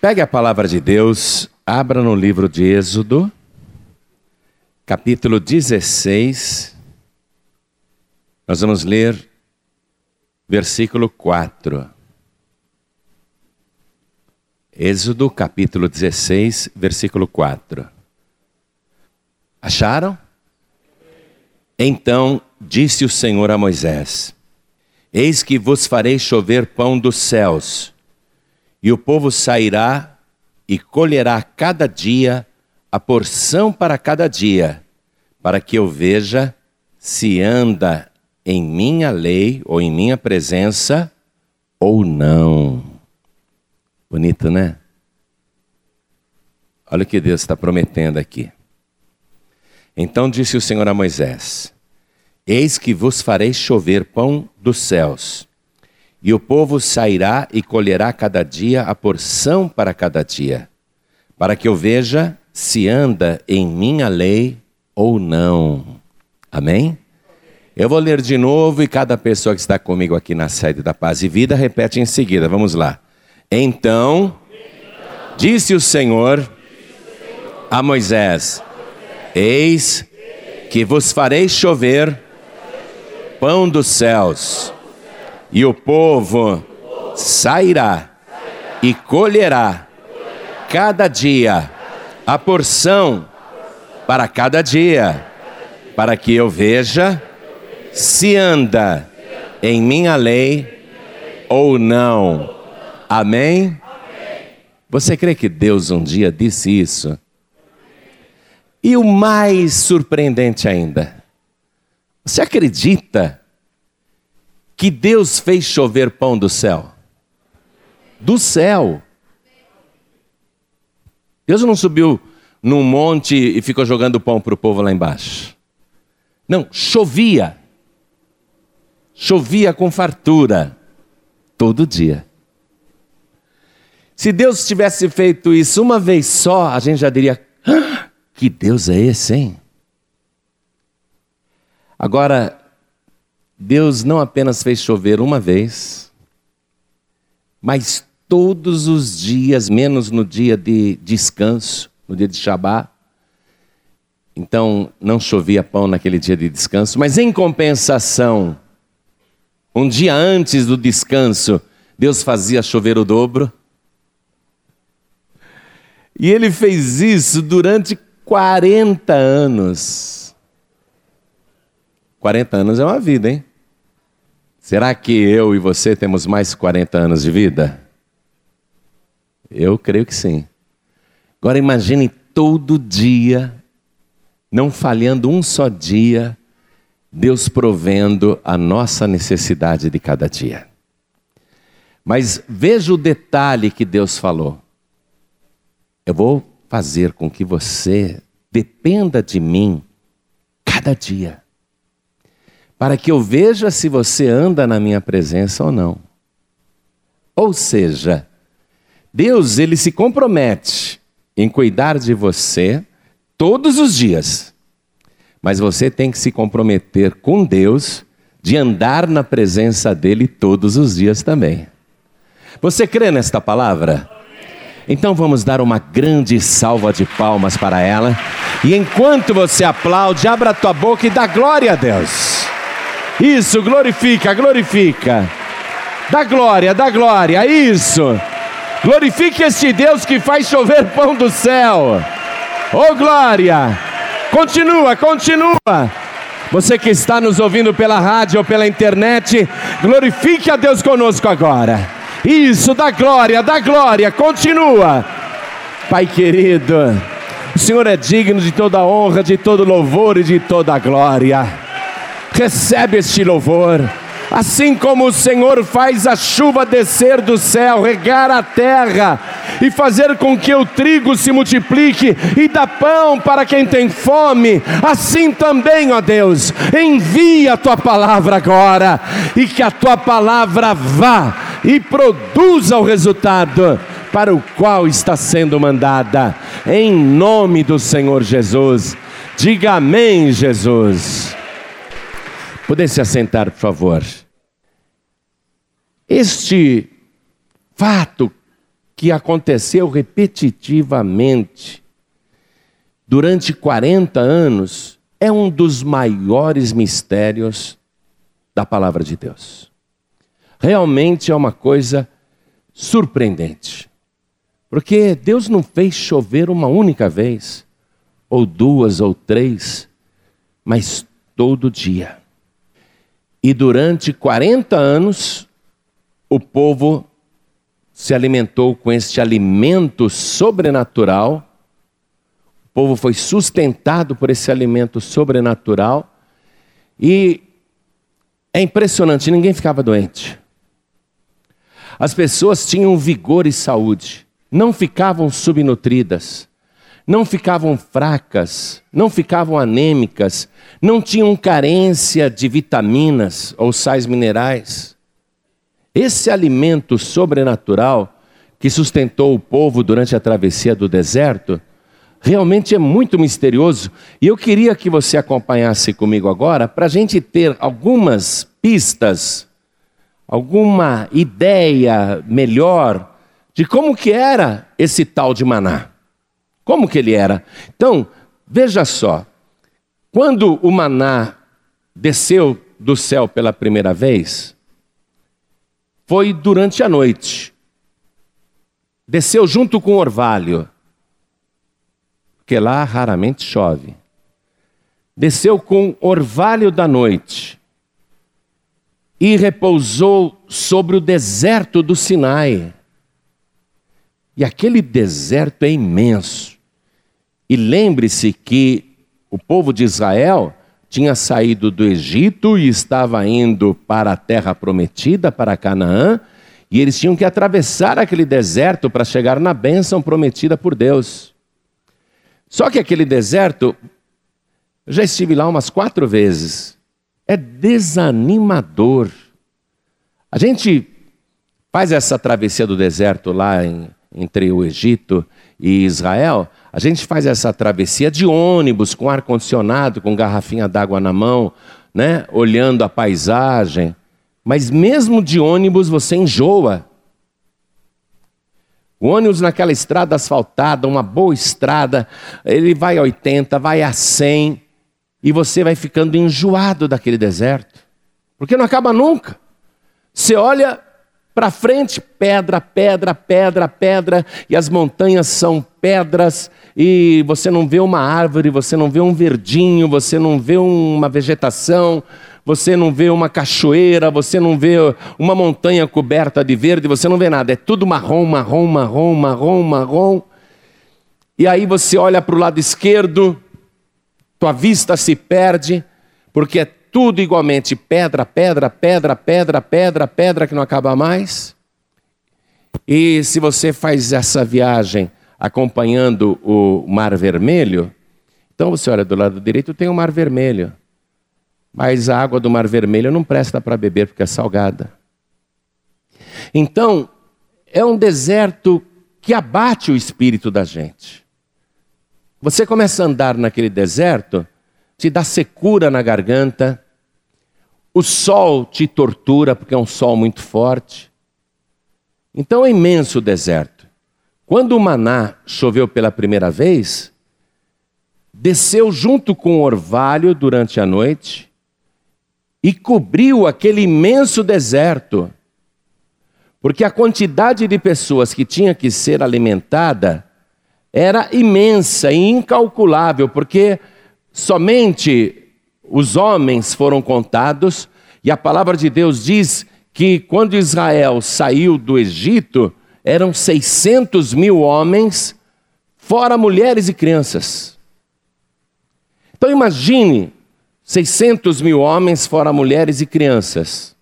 Pegue a palavra de Deus, abra no livro de Êxodo, capítulo 16. Nós vamos ler versículo 4. Êxodo, capítulo 16, versículo 4. Acharam? Então disse o Senhor a Moisés: Eis que vos farei chover pão dos céus, e o povo sairá e colherá cada dia a porção para cada dia, para que eu veja se anda em minha lei ou em minha presença ou não. Bonito, né? Olha o que Deus está prometendo aqui. Então disse o Senhor a Moisés: Eis que vos farei chover pão dos céus, e o povo sairá e colherá cada dia a porção para cada dia, para que eu veja se anda em minha lei ou não. Amém? Eu vou ler de novo e cada pessoa que está comigo aqui na sede da Paz e Vida repete em seguida. Vamos lá. Então, disse o Senhor a Moisés: Eis que vos farei chover pão dos céus, e o povo sairá e colherá cada dia a porção para cada dia, para que eu veja se anda em minha lei ou não. Amém? Você crê que Deus um dia disse isso? E o mais surpreendente ainda, você acredita que Deus fez chover pão do céu? Do céu. Deus não subiu num monte e ficou jogando pão para o povo lá embaixo. Não, chovia. Chovia com fartura todo dia. Se Deus tivesse feito isso uma vez só, a gente já diria: ah, que Deus é esse, hein? Agora, Deus não apenas fez chover uma vez, mas todos os dias, menos no dia de descanso, no dia de Shabá. Então, não chovia pão naquele dia de descanso, mas em compensação, um dia antes do descanso, Deus fazia chover o dobro. E ele fez isso durante 40 anos. 40 anos é uma vida, hein? Será que eu e você temos mais 40 anos de vida? Eu creio que sim. Agora imagine todo dia, não falhando um só dia, Deus provendo a nossa necessidade de cada dia. Mas veja o detalhe que Deus falou. Eu vou fazer com que você dependa de mim cada dia, para que eu veja se você anda na minha presença ou não. Ou seja, Deus ele se compromete em cuidar de você todos os dias. Mas você tem que se comprometer com Deus de andar na presença dele todos os dias também. Você crê nesta palavra? Então vamos dar uma grande salva de palmas para ela. E enquanto você aplaude, abra tua boca e dá glória a Deus. Isso, glorifica, glorifica. Dá glória, dá glória, isso. Glorifique este Deus que faz chover pão do céu. Oh glória! Continua, continua. Você que está nos ouvindo pela rádio ou pela internet, glorifique a Deus conosco agora. Isso, dá glória, dá glória, continua. Pai querido, o Senhor é digno de toda honra, de todo louvor e de toda glória. Recebe este louvor. Assim como o Senhor faz a chuva descer do céu, regar a terra e fazer com que o trigo se multiplique e dá pão para quem tem fome, assim também, ó Deus, envia a tua palavra agora e que a tua palavra vá e produza o resultado para o qual está sendo mandada, em nome do Senhor Jesus. Diga amém, Jesus. Poder se assentar, por favor. Este fato que aconteceu repetitivamente durante 40 anos é um dos maiores mistérios da palavra de Deus. Realmente é uma coisa surpreendente. Porque Deus não fez chover uma única vez, ou duas ou três, mas todo dia. E durante 40 anos, o povo se alimentou com este alimento sobrenatural, o povo foi sustentado por esse alimento sobrenatural, e é impressionante, ninguém ficava doente. As pessoas tinham vigor e saúde, não ficavam subnutridas, não ficavam fracas, não ficavam anêmicas, não tinham carência de vitaminas ou sais minerais. Esse alimento sobrenatural que sustentou o povo durante a travessia do deserto realmente é muito misterioso. E eu queria que você acompanhasse comigo agora para a gente ter algumas pistas, alguma ideia melhor de como que era esse tal de maná. Como que ele era? Então, veja só. Quando o maná desceu do céu pela primeira vez, foi durante a noite. Desceu junto com o orvalho, porque lá raramente chove. Desceu com o orvalho da noite e repousou sobre o deserto do Sinai. E aquele deserto é imenso. E lembre-se que o povo de Israel tinha saído do Egito e estava indo para a terra prometida, para Canaã, e eles tinham que atravessar aquele deserto para chegar na bênção prometida por Deus. Só que aquele deserto, eu já estive lá umas quatro vezes, é desanimador. A gente faz essa travessia do deserto lá em, entre o Egito e Israel, a gente faz essa travessia de ônibus, com ar-condicionado, com garrafinha d'água na mão, né? olhando a paisagem. Mas mesmo de ônibus você enjoa. O ônibus naquela estrada asfaltada, uma boa estrada, ele vai a 80, vai a 100, e você vai ficando enjoado daquele deserto. Porque não acaba nunca. Você olha para frente, pedra, pedra, pedra, pedra, e as montanhas são pedras, e você não vê uma árvore, você não vê um verdinho, você não vê uma vegetação, você não vê uma cachoeira, você não vê uma montanha coberta de verde, você não vê nada, é tudo marrom, marrom, marrom, marrom, marrom. E aí você olha para o lado esquerdo, tua vista se perde, porque é tudo igualmente pedra, pedra, pedra, pedra, pedra, pedra que não acaba mais. E se você faz essa viagem acompanhando o Mar Vermelho, então você olha do lado direito, tem o Mar Vermelho. Mas a água do Mar Vermelho não presta para beber porque é salgada. Então, é um deserto que abate o espírito da gente. Você começa a andar naquele deserto, te dá secura na garganta, o sol te tortura porque é um sol muito forte. Então é imenso o deserto. Quando o maná choveu pela primeira vez, desceu junto com o orvalho durante a noite e cobriu aquele imenso deserto. Porque a quantidade de pessoas que tinha que ser alimentada era imensa e incalculável, porque somente os homens foram contados, e a palavra de Deus diz que quando Israel saiu do Egito, eram 600 mil homens, fora mulheres e crianças. Então imagine 600 mil homens, fora mulheres e crianças.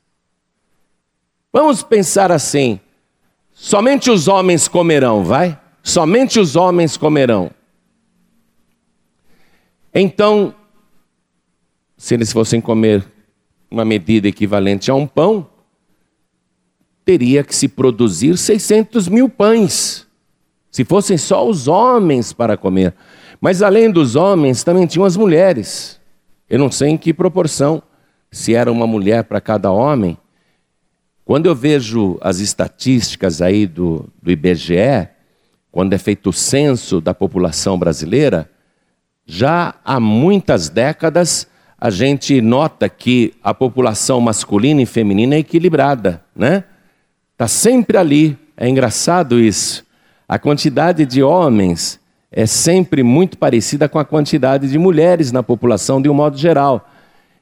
Vamos pensar assim: somente os homens comerão, vai? Somente os homens comerão. Então, se eles fossem comer uma medida equivalente a um pão, teria que se produzir 600 mil pães, se fossem só os homens para comer. Mas além dos homens, também tinham as mulheres. Eu não sei em que proporção, se era uma mulher para cada homem, Quando eu vejo as estatísticas aí do, do IBGE, quando é feito o censo da população brasileira, já há muitas décadas a gente nota que a população masculina e feminina é equilibrada, né? Está sempre ali. É engraçado isso. A quantidade de homens é sempre muito parecida com a quantidade de mulheres na população de um modo geral.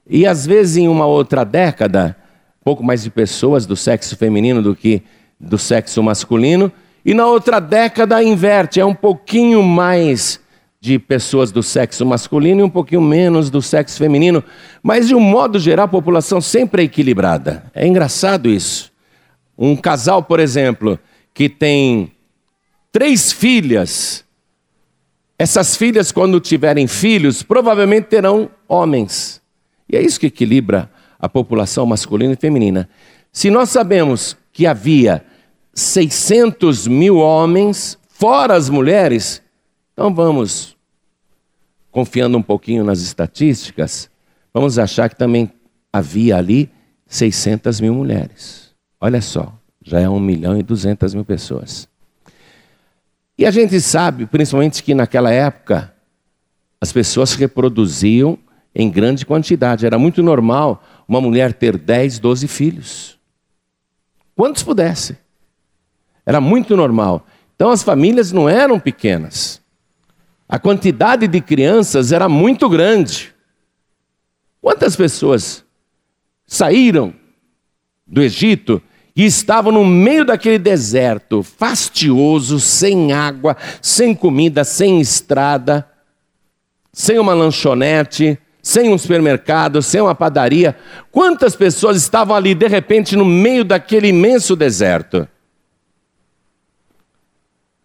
E às vezes em uma outra década, pouco mais de pessoas do sexo feminino do que do sexo masculino, e na outra década inverte, é um pouquinho mais de pessoas do sexo masculino e um pouquinho menos do sexo feminino, mas de um modo geral a população sempre é equilibrada. É engraçado isso. Um casal, por exemplo, que tem três filhas, essas filhas, quando tiverem filhos, provavelmente terão homens. E é isso que equilibra a população masculina e feminina. Se nós sabemos que havia 600 mil homens, fora as mulheres, então vamos, confiando um pouquinho nas estatísticas, vamos achar que também havia ali 600 mil mulheres. Olha só, já é 1 milhão e 200 mil pessoas. E a gente sabe, principalmente, que naquela época as pessoas reproduziam em grande quantidade. Era muito normal uma mulher ter 10, 12 filhos. Quantos pudesse. Era muito normal. Então as famílias não eram pequenas. A quantidade de crianças era muito grande. Quantas pessoas saíram do Egito e estavam no meio daquele deserto, fastioso, sem água, sem comida, sem estrada, sem uma lanchonete, sem um supermercado, sem uma padaria? Quantas pessoas estavam ali de repente no meio daquele imenso deserto?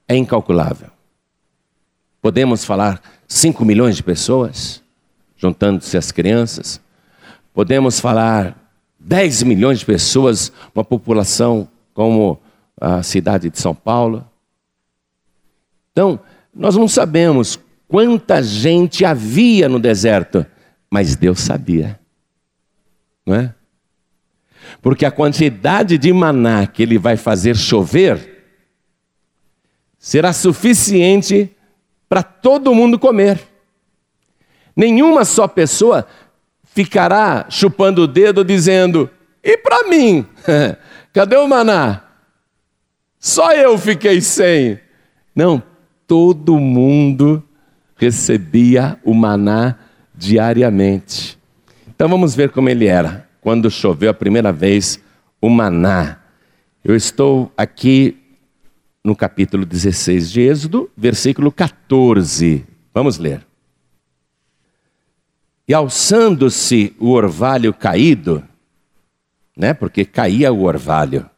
É incalculável. Podemos falar 5 milhões de pessoas, juntando-se as crianças. Podemos falar 10 milhões de pessoas, uma população como a cidade de São Paulo. Então, nós não sabemos quanta gente havia no deserto, mas Deus sabia. Não é? Porque a quantidade de maná que ele vai fazer chover será suficiente para todo mundo comer. Nenhuma só pessoa ficará chupando o dedo dizendo: e para mim? Cadê o maná? Só eu fiquei sem. Não, todo mundo recebia o maná diariamente. Então vamos ver como ele era quando choveu a primeira vez o maná. Eu estou aqui no capítulo 16 de Êxodo, versículo 14. Vamos ler. E alçando-se o orvalho caído, né? Porque caía o orvalho.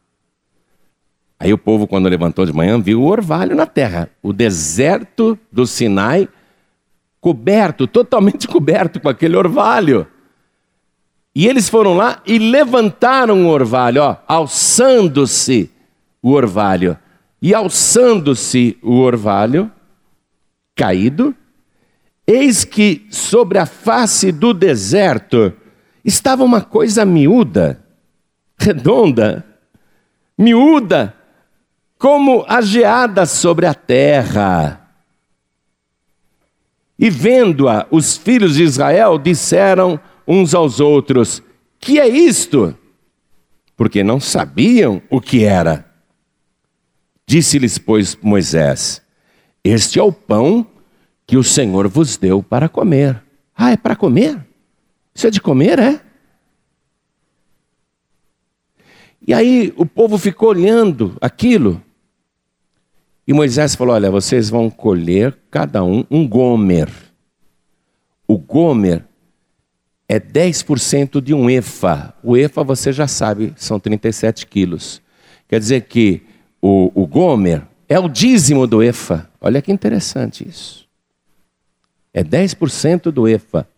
Aí o povo, quando levantou de manhã, viu o orvalho na terra, o deserto do Sinai coberto, totalmente coberto com aquele orvalho. E eles foram lá e levantaram o orvalho, ó, alçando-se o orvalho. E alçando-se o orvalho, caído, eis que sobre a face do deserto estava uma coisa miúda, redonda, miúda, como a geada sobre a terra. E vendo-a, os filhos de Israel disseram uns aos outros: Que é isto? Porque não sabiam o que era. Disse-lhes, pois, Moisés: Este é o pão que o Senhor vos deu para comer. Ah, é para comer? Isso é de comer, é? E aí o povo ficou olhando aquilo. E Moisés falou: Olha, vocês vão colher cada um um gomer. O gomer é 10% de um efa. O efa você já sabe, são 37 quilos. Quer dizer que o, o Gomer é o dízimo do EFA. Olha que interessante isso. É 10% do EFA.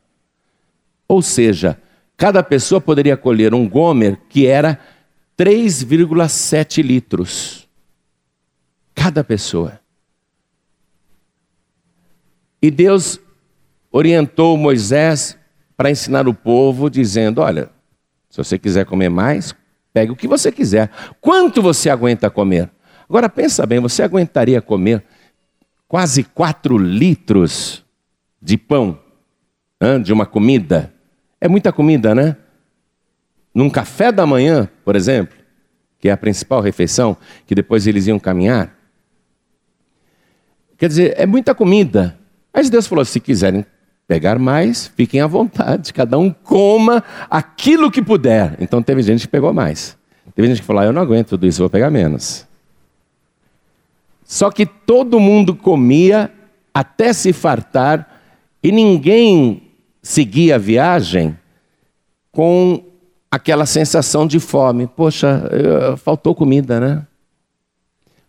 Ou seja, cada pessoa poderia colher um Gomer que era 3,7 litros. Cada pessoa. E Deus orientou Moisés para ensinar o povo, dizendo: Olha, se você quiser comer mais, Pegue o que você quiser. Quanto você aguenta comer? Agora pensa bem, você aguentaria comer quase 4 litros de pão, de uma comida? É muita comida, né? Num café da manhã, por exemplo, que é a principal refeição, que depois eles iam caminhar. Quer dizer, é muita comida. Mas Deus falou: se quiserem pegar mais, fiquem à vontade, cada um coma aquilo que puder. Então teve gente que pegou mais. Teve gente que falou: ah, eu não aguento tudo isso, vou pegar menos. Só que todo mundo comia até se fartar e ninguém seguia a viagem com aquela sensação de fome. Poxa, faltou comida, né?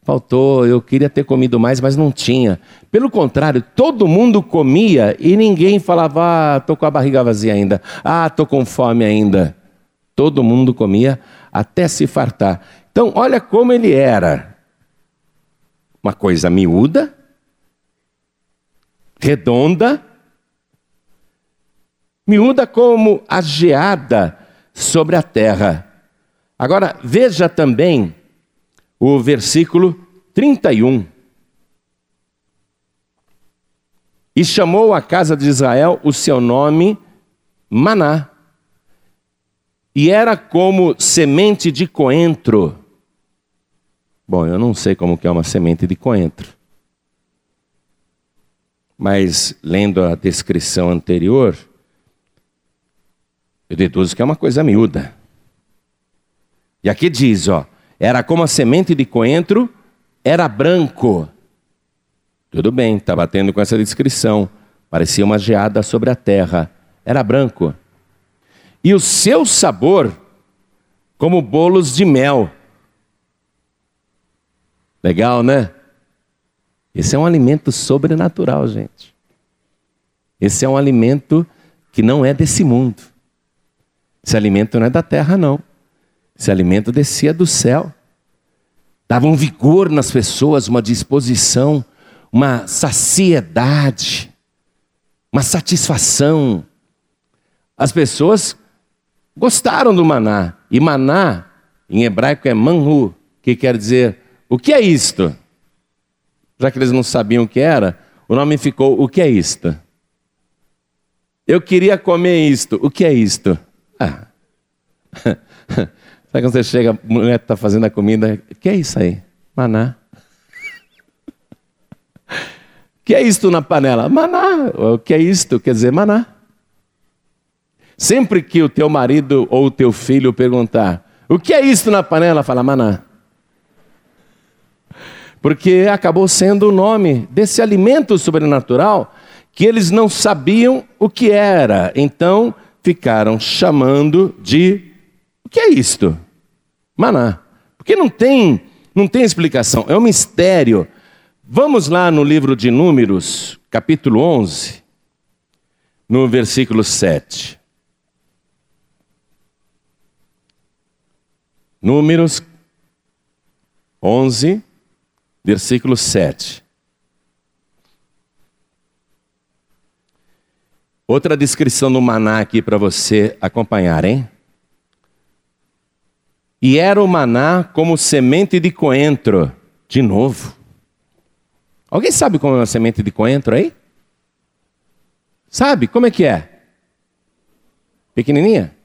Faltou, eu queria ter comido mais, mas não tinha. Pelo contrário, todo mundo comia e ninguém falava, ah, tô com a barriga vazia ainda, ah, tô com fome ainda. Todo mundo comia até se fartar. Então, olha como ele era. Uma coisa miúda, redonda, miúda como a geada sobre a terra. Agora, veja também o versículo 31. E chamou a casa de Israel o seu nome Maná. E era como semente de coentro. Bom, eu não sei como que é uma semente de coentro. Mas lendo a descrição anterior, eu deduzo que é uma coisa miúda. E aqui diz, ó, era como a semente de coentro, era branco. Tudo bem, está batendo com essa descrição. Parecia uma geada sobre a terra. Era branco. E o seu sabor, como bolos de mel. Legal, né? Esse é um alimento sobrenatural, gente. Esse é um alimento que não é desse mundo. Esse alimento não é da terra, não. Esse alimento descia do céu, dava um vigor nas pessoas, uma disposição, uma saciedade, uma satisfação. As pessoas gostaram do maná, e maná em hebraico é manhu, que quer dizer o que é isto? Já que eles não sabiam o que era, o nome ficou o que é isto? Eu queria comer isto, o que é isto? Sabe quando você chega, a mulher está fazendo a comida, que é isso aí? Maná. Que é isto na panela? Maná. O que é isto? Quer dizer maná. Sempre que o teu marido ou o teu filho perguntar, o que é isto na panela? Fala maná. Porque acabou sendo o nome desse alimento sobrenatural que eles não sabiam o que era. Então ficaram chamando de que é isto? Maná. Porque não tem, não tem explicação, é um mistério. Vamos lá no livro de Números, capítulo 11, no versículo 7. Números 11, versículo 7. Outra descrição do maná aqui para você acompanhar, hein? E era o maná como semente de coentro. De novo. Alguém sabe como é uma semente de coentro aí? Sabe? Como é que é? Pequenininha?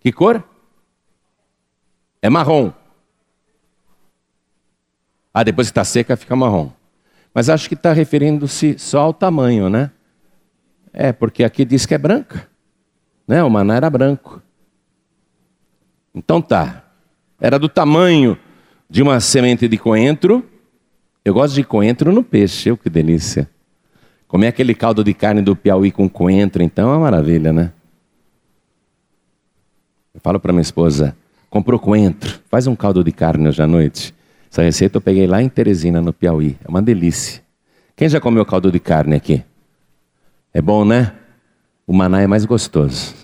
Que cor? É marrom. Ah, depois que está seca fica marrom. Mas acho que está referindo-se só ao tamanho, né? É, porque aqui diz que é branca. Né? O maná era branco. Então tá. Era do tamanho de uma semente de coentro. Eu gosto de coentro no peixe, eu que delícia. Comer aquele caldo de carne do Piauí com coentro, então é uma maravilha, né? Eu falo para minha esposa, comprou coentro, faz um caldo de carne hoje à noite. Essa receita eu peguei lá em Teresina, no Piauí. É uma delícia. Quem já comeu caldo de carne aqui? É bom, né? O maná é mais gostoso.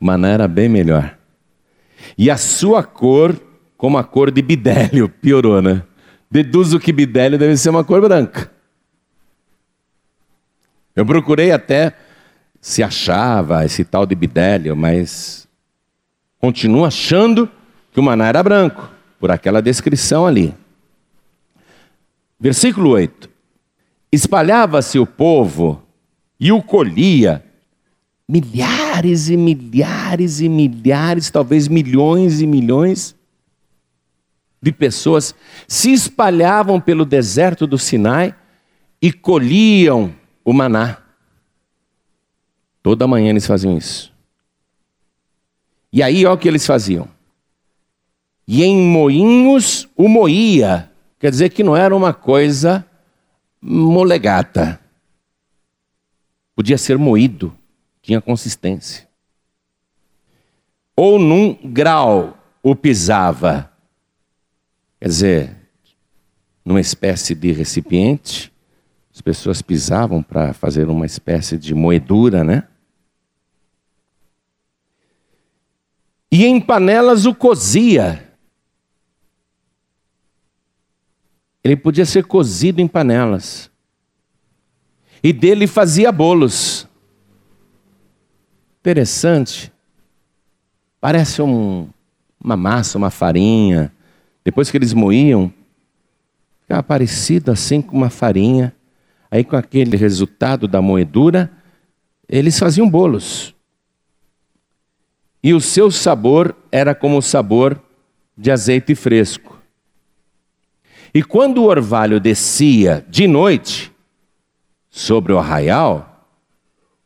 O maná era bem melhor. E a sua cor, como a cor de bidélio, piorou, né? Deduzo que bidélio deve ser uma cor branca. Eu procurei até se achava esse tal de bidélio, mas continua achando que o maná era branco, por aquela descrição ali. Versículo 8: Espalhava-se o povo e o colhia, milhares e milhares e milhares, talvez milhões e milhões de pessoas se espalhavam pelo deserto do Sinai e colhiam o maná. Toda manhã eles faziam isso. E aí, olha o que eles faziam. E em moinhos o moía. Quer dizer que não era uma coisa molegata. Podia ser moído, tinha consistência. Ou num grau o pisava. Quer dizer, numa espécie de recipiente, as pessoas pisavam para fazer uma espécie de moedura, né? E em panelas o cozia. Ele podia ser cozido em panelas. E dele fazia bolos. Interessante. Parece um, uma massa, uma farinha. Depois que eles moíam, ficava parecido assim com uma farinha. Aí, com aquele resultado da moedura, eles faziam bolos. E o seu sabor era como o sabor de azeite fresco. E quando o orvalho descia de noite sobre o arraial,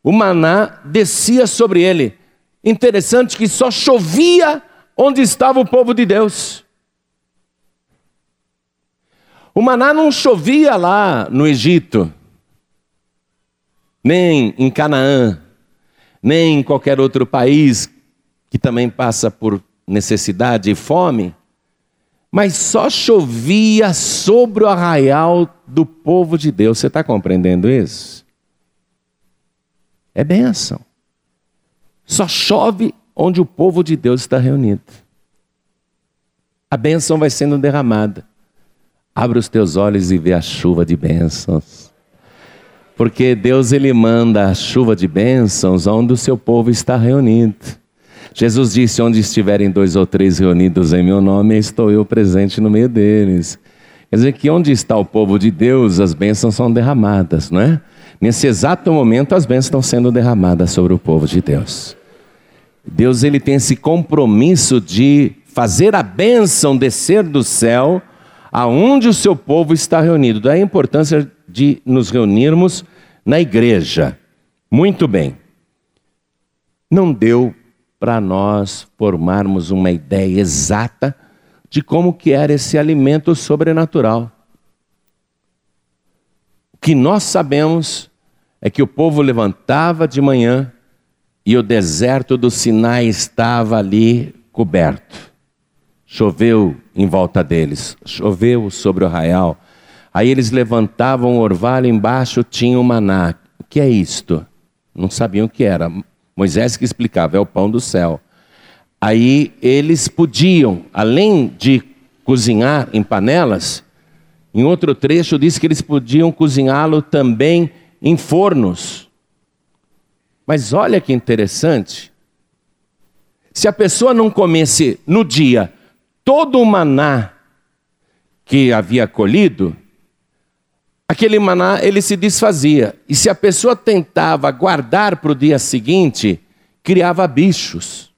o maná descia sobre ele. Interessante que só chovia onde estava o povo de Deus. O maná não chovia lá no Egito, nem em Canaã, nem em qualquer outro país que também passa por necessidade e fome, mas só chovia sobre o arraial do povo de Deus. Você está compreendendo isso? É bênção. Só chove onde o povo de Deus está reunido. A bênção vai sendo derramada. Abre os teus olhos e vê a chuva de bênçãos. Porque Deus ele manda a chuva de bênçãos onde o seu povo está reunido. Jesus disse: Onde estiverem dois ou três reunidos em meu nome, estou eu presente no meio deles. Quer dizer que onde está o povo de Deus, as bênçãos são derramadas, não é? Nesse exato momento, as bênçãos estão sendo derramadas sobre o povo de Deus. Deus ele tem esse compromisso de fazer a bênção descer do céu aonde o seu povo está reunido. Daí a importância de nos reunirmos na igreja. Muito bem. Não deu para nós formarmos uma ideia exata de como que era esse alimento sobrenatural. O que nós sabemos é que o povo levantava de manhã e o deserto do Sinai estava ali coberto. Choveu em volta deles, choveu sobre o arraial. Aí eles levantavam o orvalho, embaixo tinha o maná. O que é isto? Não sabiam o que era. Moisés que explicava, é o pão do céu. Aí eles podiam, além de cozinhar em panelas, em outro trecho diz que eles podiam cozinhá-lo também em fornos. Mas olha que interessante. Se a pessoa não comesse no dia todo o maná que havia colhido, aquele maná ele se desfazia. E se a pessoa tentava guardar para o dia seguinte, criava bichos.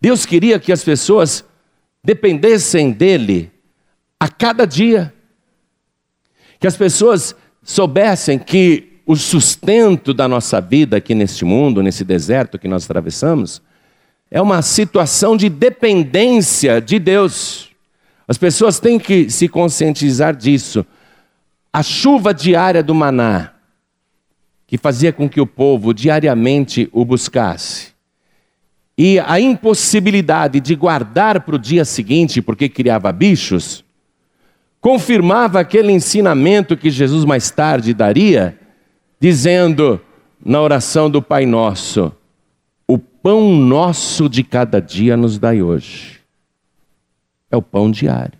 Deus queria que as pessoas dependessem dele a cada dia. Que as pessoas soubessem que o sustento da nossa vida aqui neste mundo, nesse deserto que nós atravessamos, é uma situação de dependência de Deus. As pessoas têm que se conscientizar disso. A chuva diária do maná, que fazia com que o povo diariamente o buscasse, e a impossibilidade de guardar para o dia seguinte, porque criava bichos, confirmava aquele ensinamento que Jesus mais tarde daria, dizendo na oração do Pai Nosso: pão nosso de cada dia nos dai hoje. É o pão diário.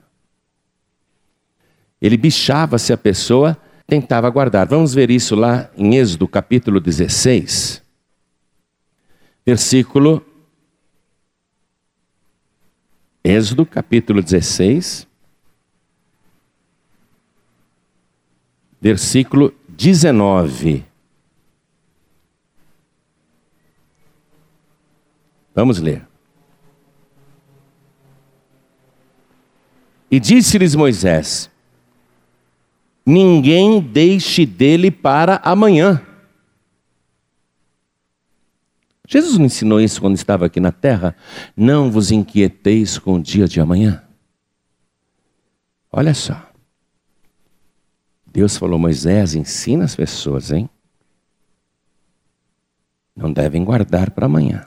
Ele bichava se a pessoa tentava guardar. Vamos ver isso lá em Êxodo capítulo 16, versículo. Êxodo, capítulo 16, versículo 19. Vamos ler. E disse-lhes Moisés: Ninguém deixe dele para amanhã. Jesus não ensinou isso quando estava aqui na terra? Não vos inquieteis com o dia de amanhã. Olha só. Deus falou, Moisés, ensina as pessoas, hein? Não devem guardar para amanhã.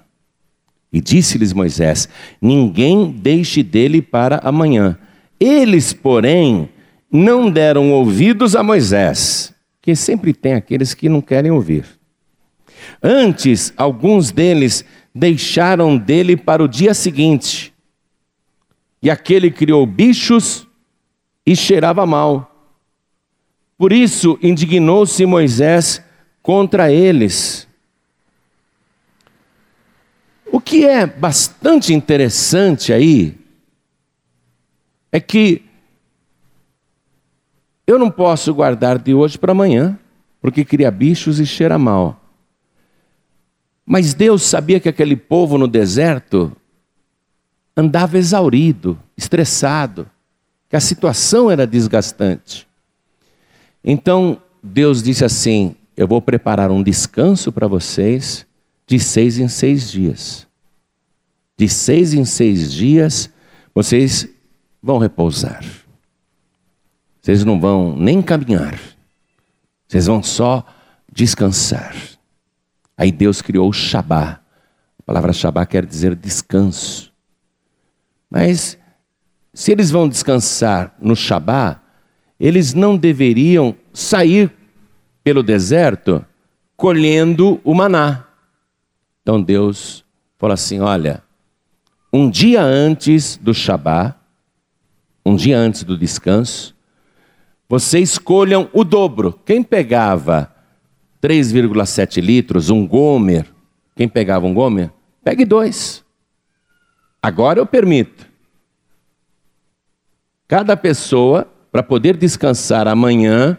E disse-lhes Moisés: Ninguém deixe dele para amanhã. Eles, porém, não deram ouvidos a Moisés, que sempre tem aqueles que não querem ouvir. Antes, alguns deles deixaram dele para o dia seguinte. E aquele criou bichos e cheirava mal. Por isso indignou-se Moisés contra eles. O que é bastante interessante aí é que eu não posso guardar de hoje para amanhã, porque cria bichos e cheira mal. Mas Deus sabia que aquele povo no deserto andava exaurido, estressado, que a situação era desgastante. Então Deus disse assim: Eu vou preparar um descanso para vocês de seis em seis dias. De seis em seis dias, vocês vão repousar. Vocês não vão nem caminhar. Vocês vão só descansar. Aí Deus criou o Shabá. A palavra Shabá quer dizer descanso. Mas se eles vão descansar no Shabá, eles não deveriam sair pelo deserto colhendo o maná. Então Deus falou assim: olha, um dia antes do Shabá, um dia antes do descanso, vocês escolham o dobro. Quem pegava 3,7 litros, um gomer, quem pegava um gomer, pegue dois. Agora eu permito. Cada pessoa para poder descansar amanhã,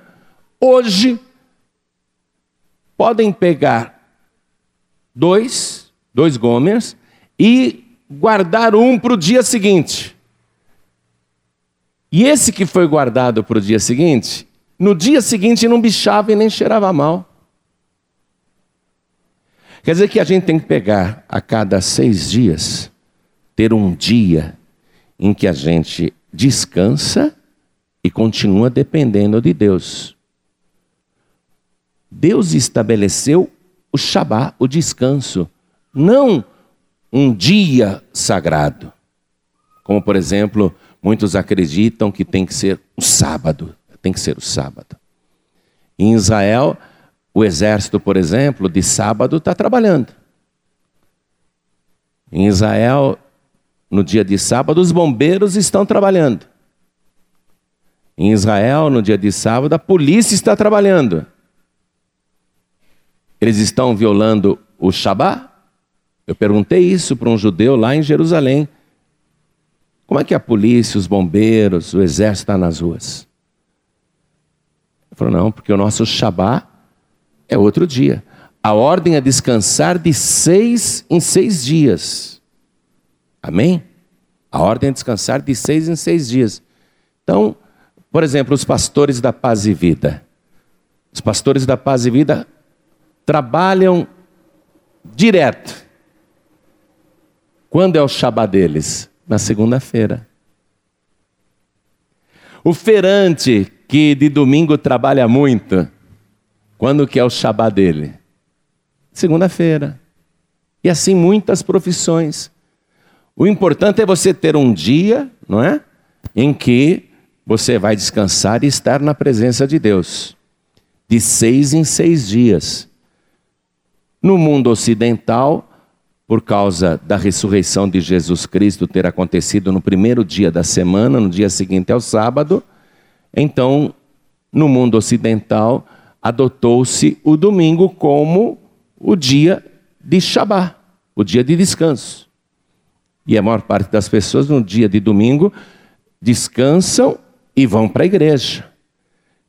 hoje, podem pegar dois, dois gomers, e guardar um para o dia seguinte. E esse que foi guardado para o dia seguinte, no dia seguinte não bichava e nem cheirava mal. Quer dizer que a gente tem que pegar a cada seis dias, ter um dia em que a gente descansa e continua dependendo de Deus. Deus estabeleceu o Shabá, o descanso, não um dia sagrado. Como, por exemplo, muitos acreditam que tem que ser o sábado. Tem que ser o sábado. Em Israel, o exército, por exemplo, de sábado está trabalhando. Em Israel, no dia de sábado, os bombeiros estão trabalhando. Em Israel, no dia de sábado, a polícia está trabalhando. Eles estão violando o Shabá? Eu perguntei isso para um judeu lá em Jerusalém. Como é que a polícia, os bombeiros, o exército está nas ruas? Ele falou, não, porque o nosso Shabá é outro dia. A ordem é descansar de seis em seis dias. Amém? A ordem é descansar de seis em seis dias. Então, por exemplo, os pastores da paz e vida. Os pastores da paz e vida trabalham direto. Quando é o Shabá deles? Na segunda-feira. O feirante que de domingo trabalha muito, quando que é o Shabá dele? Segunda-feira. E assim muitas profissões. O importante é você ter um dia, não é? Em que você vai descansar e estar na presença de Deus. De seis em seis dias. No mundo ocidental, por causa da ressurreição de Jesus Cristo ter acontecido no primeiro dia da semana, no dia seguinte ao sábado, então, no mundo ocidental, adotou-se o domingo como o dia de Shabá, o dia de descanso. E a maior parte das pessoas no dia de domingo descansam e vão para a igreja.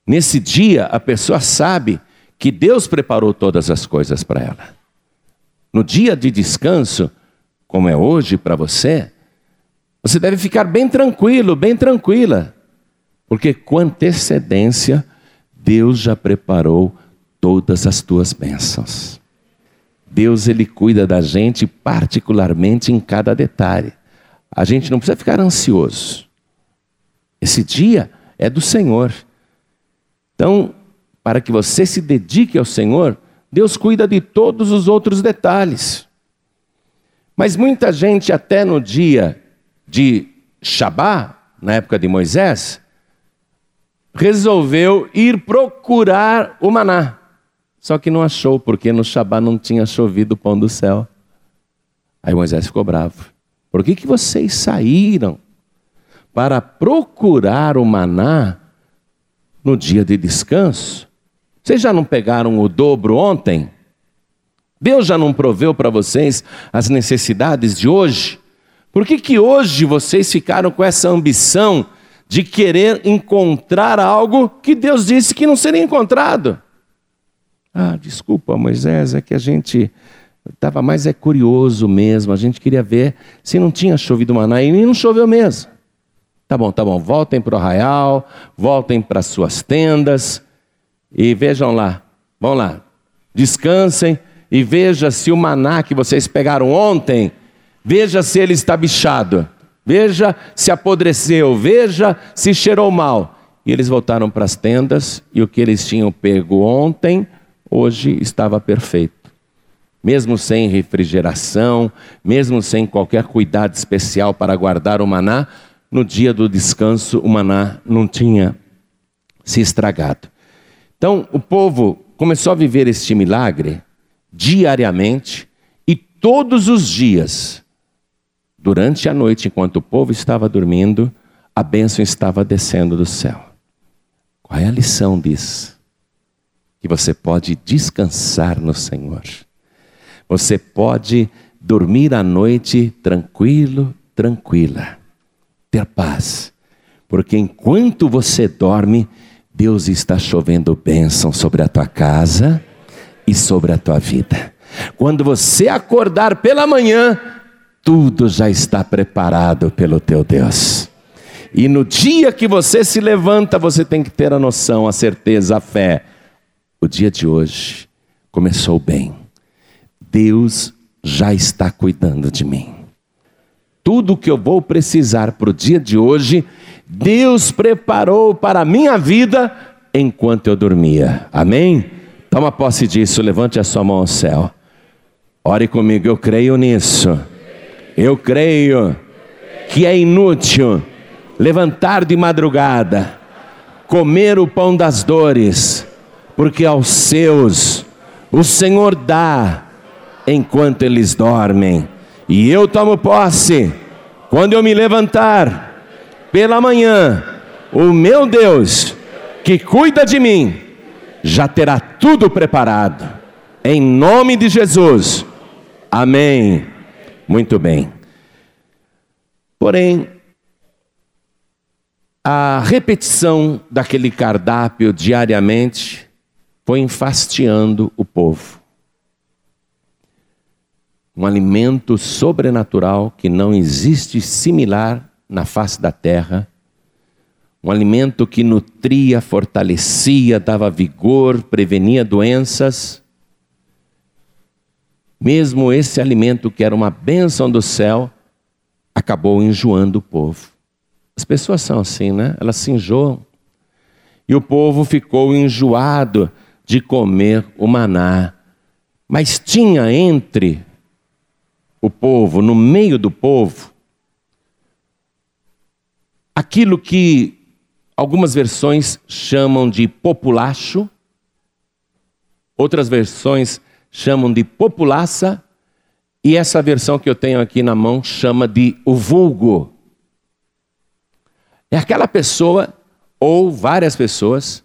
Nesse dia, a pessoa sabe que Deus preparou todas as coisas para ela. No dia de descanso, como é hoje para você, você deve ficar bem tranquilo, bem tranquila, porque com antecedência Deus já preparou todas as tuas bênçãos. Deus ele cuida da gente particularmente em cada detalhe. A gente não precisa ficar ansioso. Esse dia é do Senhor. Então, para que você se dedique ao Senhor, Deus cuida de todos os outros detalhes. Mas muita gente, até no dia de Shabá, na época de Moisés, resolveu ir procurar o maná. Só que não achou, porque no Shabá não tinha chovido o pão do céu. Aí Moisés ficou bravo. Por que, que vocês saíram para procurar o maná no dia de descanso? Vocês já não pegaram o dobro ontem? Deus já não proveu para vocês as necessidades de hoje? Por que, que hoje vocês ficaram com essa ambição de querer encontrar algo que Deus disse que não seria encontrado? Ah, desculpa, Moisés, é que a gente estava mais é curioso mesmo, a gente queria ver se não tinha chovido maná e não choveu mesmo. Tá bom, tá bom, voltem para o arraial, voltem para suas tendas e vejam lá, vão lá, descansem e veja se o maná que vocês pegaram ontem, veja se ele está bichado, veja se apodreceu, veja se cheirou mal. E eles voltaram para as tendas e o que eles tinham pego ontem hoje estava perfeito. Mesmo sem refrigeração, mesmo sem qualquer cuidado especial para guardar o maná, no dia do descanso o maná não tinha se estragado. Então o povo começou a viver este milagre diariamente e todos os dias, durante a noite, enquanto o povo estava dormindo, a bênção estava descendo do céu. Qual é a lição disso? que você pode descansar no Senhor. Você pode dormir à noite tranquilo, tranquila, ter paz, porque enquanto você dorme, Deus está chovendo bênção sobre a tua casa e sobre a tua vida. Quando você acordar pela manhã, tudo já está preparado pelo teu Deus. E no dia que você se levanta, você tem que ter a noção, a certeza, a fé o dia de hoje começou bem. Deus já está cuidando de mim. Tudo que eu vou precisar para o dia de hoje, Deus preparou para a minha vida enquanto eu dormia. Amém? Toma posse disso, levante a sua mão ao céu. Ore comigo, eu creio nisso. Eu creio que é inútil levantar de madrugada, comer o pão das dores porque aos seus o Senhor dá enquanto eles dormem. E eu tomo posse, quando eu me levantar pela manhã, o meu Deus, que cuida de mim, já terá tudo preparado. Em nome de Jesus. Amém. Muito bem. Porém, a repetição daquele cardápio diariamente foi enfastiando o povo. Um alimento sobrenatural que não existe similar na face da terra. Um alimento que nutria, fortalecia, dava vigor, prevenia doenças. Mesmo esse alimento que era uma bênção do céu, acabou enjoando o povo. As pessoas são assim, né? Elas se enjoam. E o povo ficou enjoado de comer o maná. Mas tinha entre o povo, no meio do povo, aquilo que algumas versões chamam de populacho, outras versões chamam de populaça, e essa versão que eu tenho aqui na mão chama de o vulgo. É aquela pessoa, ou várias pessoas,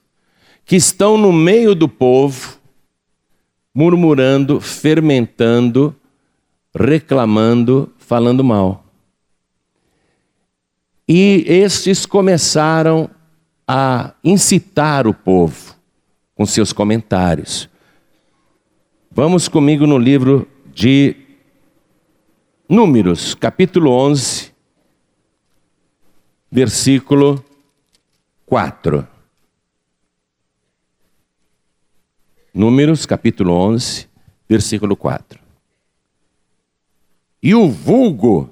que estão no meio do povo, murmurando, fermentando, reclamando, falando mal. E estes começaram a incitar o povo com seus comentários. Vamos comigo no livro de Números, capítulo 11, versículo 4. Números, capítulo 11, versículo 4. E o vulgo,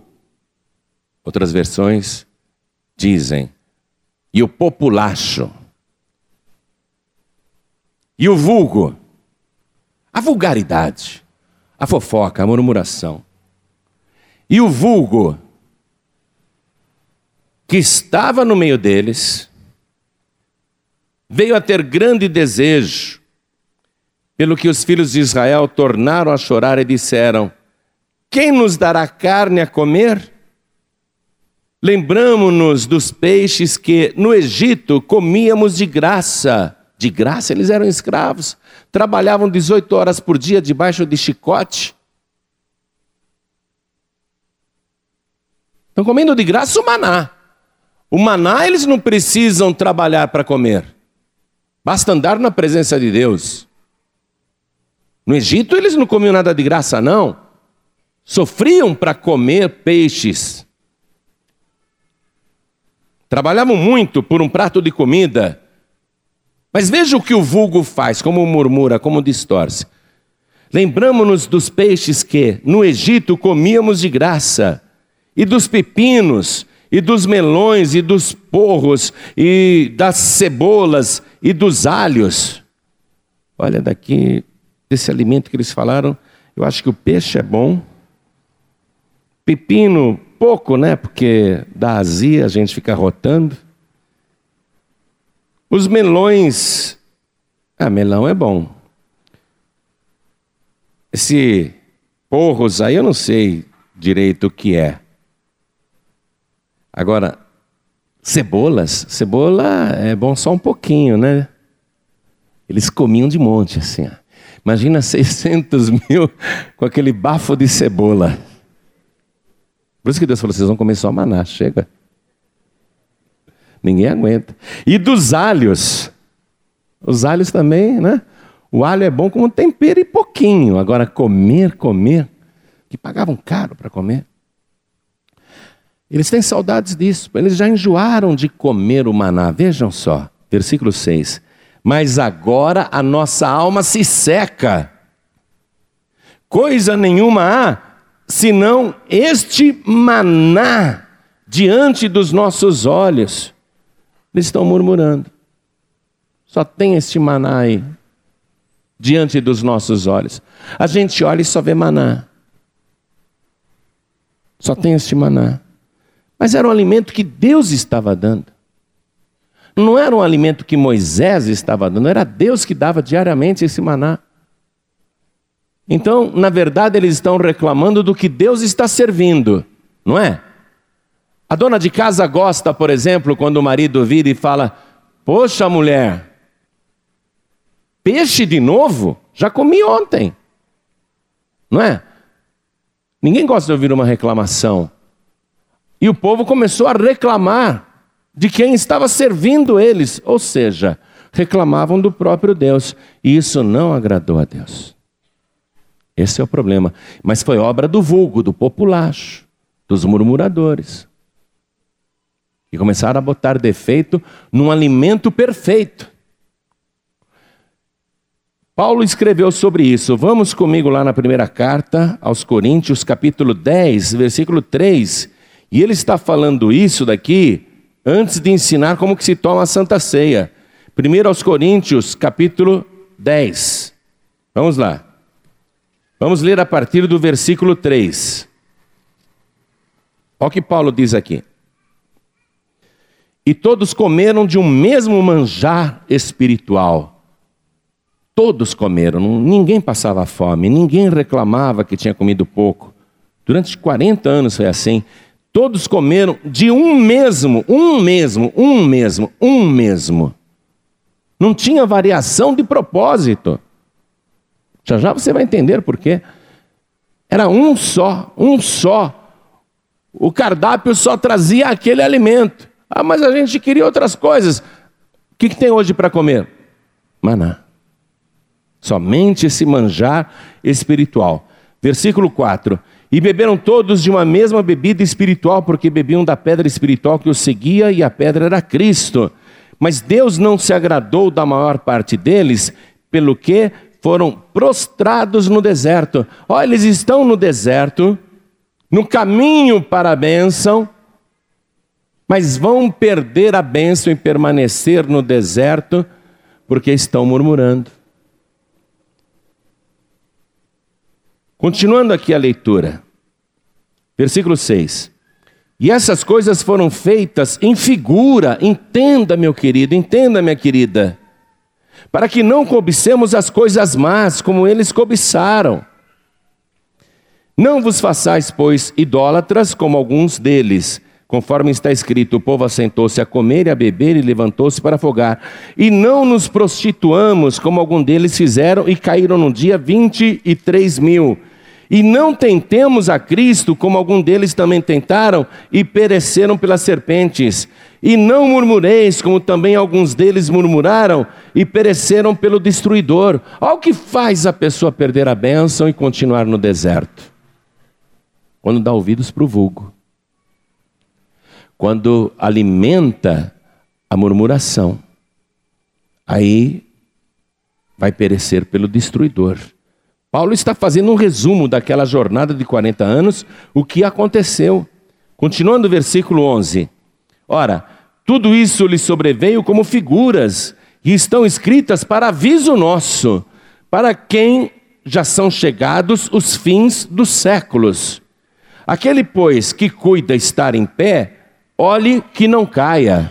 outras versões dizem, e o populacho, e o vulgo, a vulgaridade, a fofoca, a murmuração, e o vulgo, que estava no meio deles, veio a ter grande desejo, pelo que os filhos de Israel tornaram a chorar e disseram: Quem nos dará carne a comer? Lembramos-nos dos peixes que no Egito comíamos de graça. De graça, eles eram escravos, trabalhavam 18 horas por dia debaixo de chicote. Estão comendo de graça o maná. O maná eles não precisam trabalhar para comer. Basta andar na presença de Deus. No Egito eles não comiam nada de graça, não. Sofriam para comer peixes. Trabalhavam muito por um prato de comida. Mas veja o que o vulgo faz, como murmura, como distorce. Lembramos-nos dos peixes que no Egito comíamos de graça, e dos pepinos, e dos melões, e dos porros, e das cebolas, e dos alhos. Olha, daqui, desse alimento que eles falaram, eu acho que o peixe é bom. Pepino, pouco, né? Porque dá azia, a gente fica rotando. Os melões. Ah, melão é bom. Esse porros aí eu não sei direito o que é. Agora, cebolas, cebola é bom só um pouquinho, né? Eles comiam de monte assim. Imagina 600 mil com aquele bafo de cebola. Por isso que Deus falou: vocês vão comer só maná, chega. Ninguém aguenta. E dos alhos. Os alhos também, né? O alho é bom como tempero e pouquinho. Agora, comer, comer, que pagavam caro para comer. Eles têm saudades disso. Eles já enjoaram de comer o maná. Vejam só, versículo 6. Mas agora a nossa alma se seca. Coisa nenhuma há senão este maná diante dos nossos olhos. Eles estão murmurando. Só tem este maná aí, diante dos nossos olhos. A gente olha e só vê maná. Só tem este maná. Mas era um alimento que Deus estava dando. Não era um alimento que Moisés estava dando, era Deus que dava diariamente esse maná. Então, na verdade, eles estão reclamando do que Deus está servindo, não é? A dona de casa gosta, por exemplo, quando o marido vira e fala: Poxa, mulher, peixe de novo? Já comi ontem. Não é? Ninguém gosta de ouvir uma reclamação. E o povo começou a reclamar de quem estava servindo eles, ou seja, reclamavam do próprio Deus. E isso não agradou a Deus. Esse é o problema. Mas foi obra do vulgo, do populacho, dos murmuradores. E começaram a botar defeito num alimento perfeito. Paulo escreveu sobre isso. Vamos comigo lá na primeira carta aos Coríntios, capítulo 10, versículo 3. E ele está falando isso daqui antes de ensinar como que se toma a Santa Ceia. Primeiro aos Coríntios, capítulo 10. Vamos lá. Vamos ler a partir do versículo 3. Olha o que Paulo diz aqui. E todos comeram de um mesmo manjar espiritual. Todos comeram, ninguém passava fome, ninguém reclamava que tinha comido pouco. Durante 40 anos foi assim. Todos comeram de um mesmo, um mesmo, um mesmo, um mesmo. Não tinha variação de propósito. Já já você vai entender por quê. Era um só, um só. O cardápio só trazia aquele alimento. Ah, mas a gente queria outras coisas. O que, que tem hoje para comer? Maná. Somente esse manjar espiritual. Versículo 4. E beberam todos de uma mesma bebida espiritual, porque bebiam da pedra espiritual que os seguia, e a pedra era Cristo. Mas Deus não se agradou da maior parte deles, pelo que foram prostrados no deserto. Olha, eles estão no deserto, no caminho para a bênção, mas vão perder a bênção e permanecer no deserto, porque estão murmurando. Continuando aqui a leitura, versículo 6. E essas coisas foram feitas em figura, entenda, meu querido, entenda, minha querida, para que não cobicemos as coisas más como eles cobiçaram. Não vos façais, pois, idólatras como alguns deles, conforme está escrito: o povo assentou-se a comer e a beber e levantou-se para afogar. E não nos prostituamos como algum deles fizeram e caíram no dia vinte e três mil. E não tentemos a Cristo, como algum deles também tentaram e pereceram pelas serpentes. E não murmureis, como também alguns deles murmuraram e pereceram pelo destruidor. Olha o que faz a pessoa perder a bênção e continuar no deserto. Quando dá ouvidos para o vulgo. Quando alimenta a murmuração. Aí vai perecer pelo destruidor. Paulo está fazendo um resumo daquela jornada de 40 anos, o que aconteceu. Continuando o versículo 11. Ora, tudo isso lhe sobreveio como figuras, e estão escritas para aviso nosso, para quem já são chegados os fins dos séculos. Aquele, pois, que cuida estar em pé, olhe que não caia.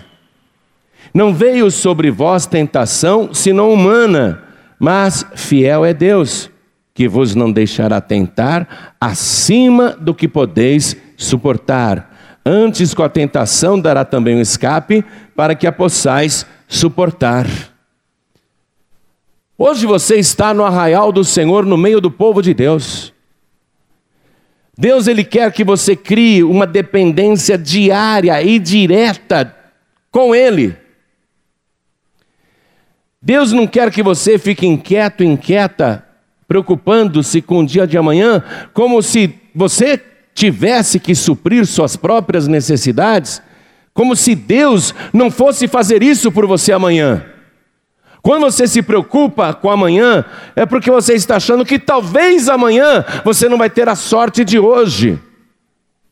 Não veio sobre vós tentação senão humana, mas fiel é Deus que vos não deixará tentar acima do que podeis suportar. Antes, com a tentação, dará também um escape para que a possais suportar. Hoje você está no arraial do Senhor, no meio do povo de Deus. Deus ele quer que você crie uma dependência diária e direta com ele. Deus não quer que você fique inquieto, inquieta preocupando-se com o dia de amanhã, como se você tivesse que suprir suas próprias necessidades, como se Deus não fosse fazer isso por você amanhã. Quando você se preocupa com amanhã, é porque você está achando que talvez amanhã você não vai ter a sorte de hoje.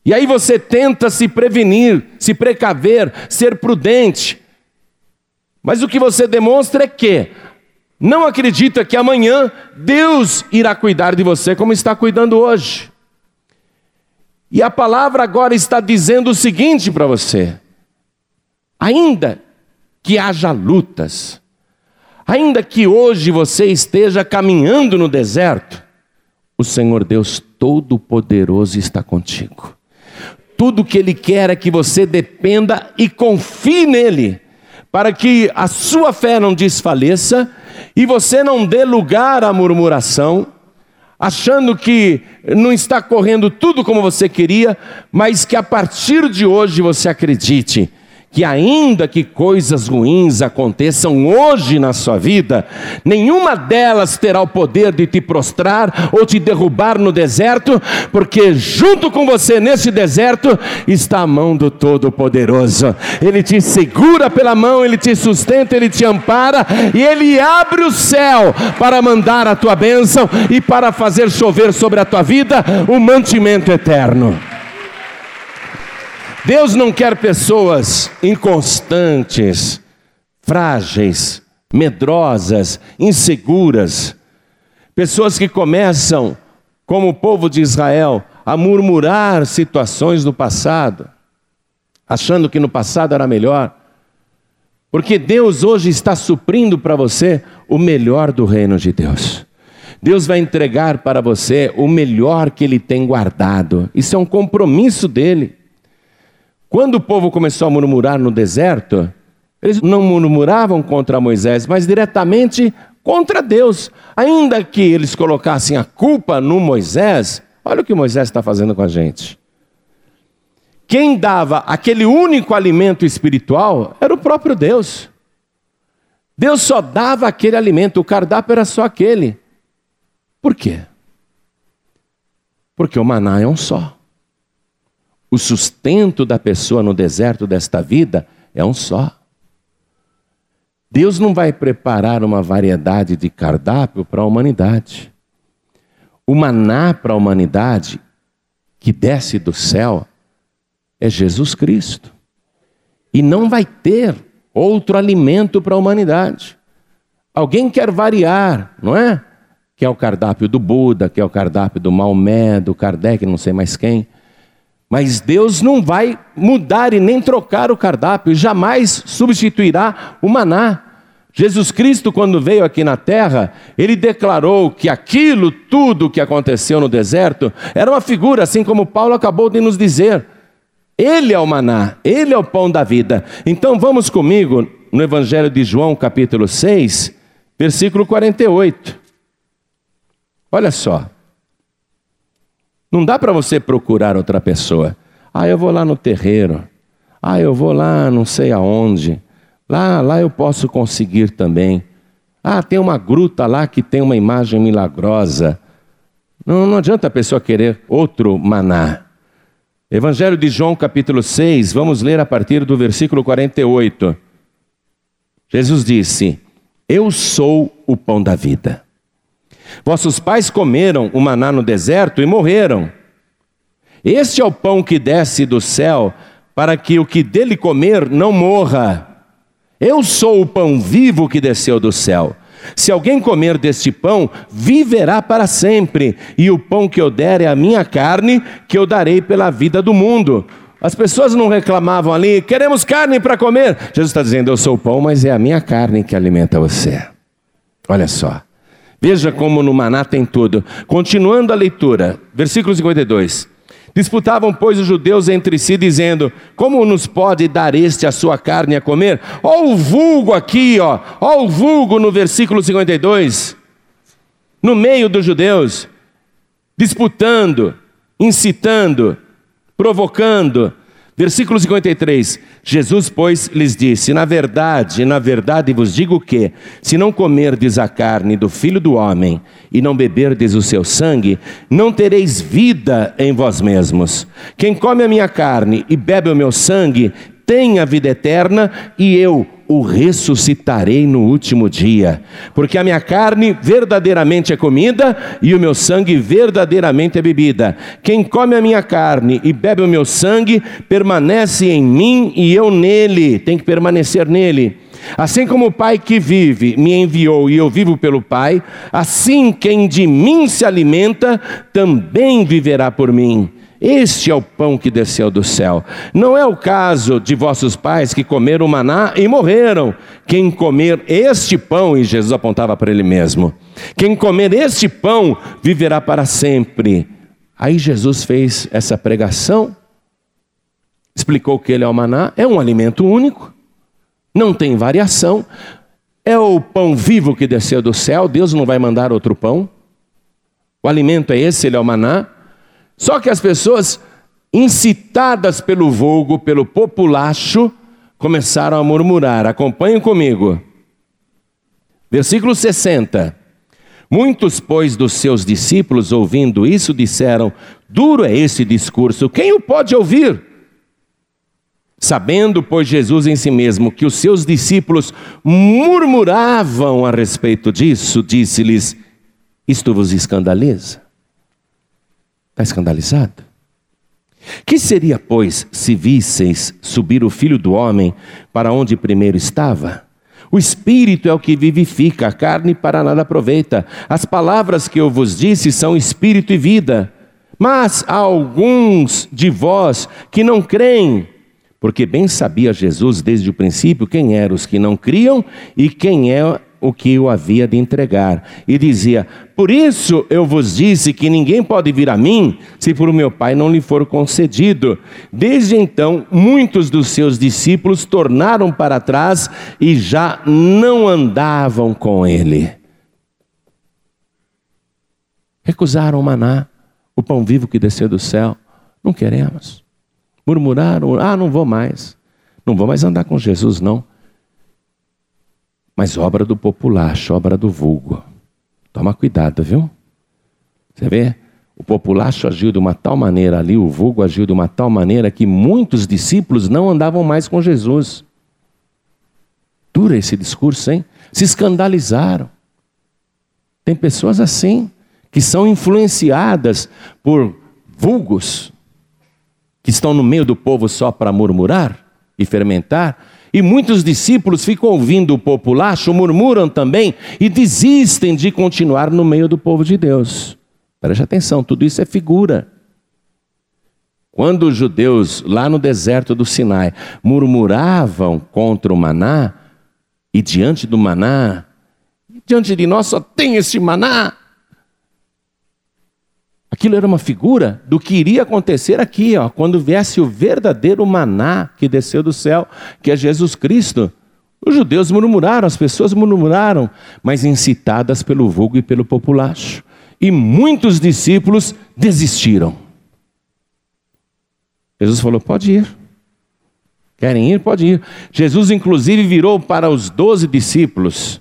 E aí você tenta se prevenir, se precaver, ser prudente. Mas o que você demonstra é que não acredita que amanhã Deus irá cuidar de você como está cuidando hoje. E a palavra agora está dizendo o seguinte para você: ainda que haja lutas, ainda que hoje você esteja caminhando no deserto, o Senhor Deus Todo-Poderoso está contigo. Tudo que Ele quer é que você dependa e confie nele, para que a sua fé não desfaleça e você não dê lugar à murmuração, achando que não está correndo tudo como você queria, mas que a partir de hoje você acredite que ainda que coisas ruins aconteçam hoje na sua vida, nenhuma delas terá o poder de te prostrar ou te derrubar no deserto, porque junto com você nesse deserto está a mão do Todo-Poderoso. Ele te segura pela mão, ele te sustenta, ele te ampara e ele abre o céu para mandar a tua bênção e para fazer chover sobre a tua vida o mantimento eterno. Deus não quer pessoas inconstantes, frágeis, medrosas, inseguras, pessoas que começam, como o povo de Israel, a murmurar situações do passado, achando que no passado era melhor. Porque Deus hoje está suprindo para você o melhor do reino de Deus. Deus vai entregar para você o melhor que Ele tem guardado. Isso é um compromisso dele. Quando o povo começou a murmurar no deserto, eles não murmuravam contra Moisés, mas diretamente contra Deus. Ainda que eles colocassem a culpa no Moisés, Olha o que Moisés está fazendo com a gente. Quem dava aquele único alimento espiritual era o próprio Deus. Deus só dava aquele alimento, o cardápio era só aquele. Por quê? Porque o maná é um só. O sustento da pessoa no deserto desta vida é um só. Deus não vai preparar uma variedade de cardápio para a humanidade. O maná para a humanidade que desce do céu é Jesus Cristo. E não vai ter outro alimento para a humanidade. Alguém quer variar, não é? Que é o cardápio do Buda, que é o cardápio do Maomé, do Kardec, não sei mais quem. Mas Deus não vai mudar e nem trocar o cardápio, jamais substituirá o maná. Jesus Cristo, quando veio aqui na terra, ele declarou que aquilo tudo que aconteceu no deserto era uma figura, assim como Paulo acabou de nos dizer. Ele é o maná, ele é o pão da vida. Então vamos comigo no Evangelho de João, capítulo 6, versículo 48. Olha só. Não dá para você procurar outra pessoa. Ah, eu vou lá no terreiro. Ah, eu vou lá não sei aonde. Lá, lá eu posso conseguir também. Ah, tem uma gruta lá que tem uma imagem milagrosa. Não, não adianta a pessoa querer outro maná. Evangelho de João, capítulo 6, vamos ler a partir do versículo 48. Jesus disse: Eu sou o pão da vida. Vossos pais comeram o maná no deserto e morreram. Este é o pão que desce do céu, para que o que dele comer não morra. Eu sou o pão vivo que desceu do céu. Se alguém comer deste pão, viverá para sempre, e o pão que eu der é a minha carne, que eu darei pela vida do mundo. As pessoas não reclamavam ali, queremos carne para comer. Jesus está dizendo, eu sou o pão, mas é a minha carne que alimenta você. Olha só. Veja como no maná tem tudo. Continuando a leitura, versículo 52. Disputavam, pois, os judeus entre si, dizendo: Como nos pode dar este a sua carne a comer? Ó o vulgo aqui, ó, ó o vulgo no versículo 52. No meio dos judeus, disputando, incitando, provocando, Versículo 53: Jesus, pois, lhes disse: Na verdade, na verdade vos digo que, se não comerdes a carne do filho do homem e não beberdes o seu sangue, não tereis vida em vós mesmos. Quem come a minha carne e bebe o meu sangue, tem a vida eterna, e eu o ressuscitarei no último dia, porque a minha carne verdadeiramente é comida e o meu sangue verdadeiramente é bebida. Quem come a minha carne e bebe o meu sangue permanece em mim e eu nele, tem que permanecer nele. Assim como o Pai que vive me enviou e eu vivo pelo Pai, assim quem de mim se alimenta também viverá por mim. Este é o pão que desceu do céu. Não é o caso de vossos pais que comeram maná e morreram. Quem comer este pão, e Jesus apontava para ele mesmo, quem comer este pão viverá para sempre. Aí Jesus fez essa pregação, explicou que ele é o maná, é um alimento único, não tem variação, é o pão vivo que desceu do céu, Deus não vai mandar outro pão. O alimento é esse, ele é o maná. Só que as pessoas, incitadas pelo vulgo, pelo populacho, começaram a murmurar. Acompanhem comigo. Versículo 60. Muitos, pois, dos seus discípulos, ouvindo isso, disseram: Duro é esse discurso, quem o pode ouvir? Sabendo, pois, Jesus em si mesmo que os seus discípulos murmuravam a respeito disso, disse-lhes: Isto vos escandaliza? Está escandalizado? Que seria, pois, se visseis subir o filho do homem para onde primeiro estava? O espírito é o que vivifica, a carne para nada aproveita. As palavras que eu vos disse são espírito e vida. Mas há alguns de vós que não creem, porque bem sabia Jesus desde o princípio quem eram os que não criam e quem é o que o havia de entregar. E dizia: Por isso eu vos disse que ninguém pode vir a mim se por meu Pai não lhe for concedido. Desde então, muitos dos seus discípulos tornaram para trás e já não andavam com ele. Recusaram o maná, o pão vivo que desceu do céu. Não queremos. Murmuraram, ah, não vou mais. Não vou mais andar com Jesus, não. Mas obra do populacho, obra do vulgo. Toma cuidado, viu? Você vê? O populacho agiu de uma tal maneira ali, o vulgo agiu de uma tal maneira que muitos discípulos não andavam mais com Jesus. Dura esse discurso, hein? Se escandalizaram. Tem pessoas assim, que são influenciadas por vulgos, que estão no meio do povo só para murmurar e fermentar, e muitos discípulos ficam ouvindo o populacho, murmuram também e desistem de continuar no meio do povo de Deus. Preste atenção, tudo isso é figura. Quando os judeus, lá no deserto do Sinai, murmuravam contra o maná, e diante do maná, diante de nós só tem este maná. Aquilo era uma figura do que iria acontecer aqui, ó, quando viesse o verdadeiro maná que desceu do céu, que é Jesus Cristo. Os judeus murmuraram, as pessoas murmuraram, mas incitadas pelo vulgo e pelo populacho e muitos discípulos desistiram. Jesus falou: pode ir. Querem ir? Pode ir. Jesus, inclusive, virou para os doze discípulos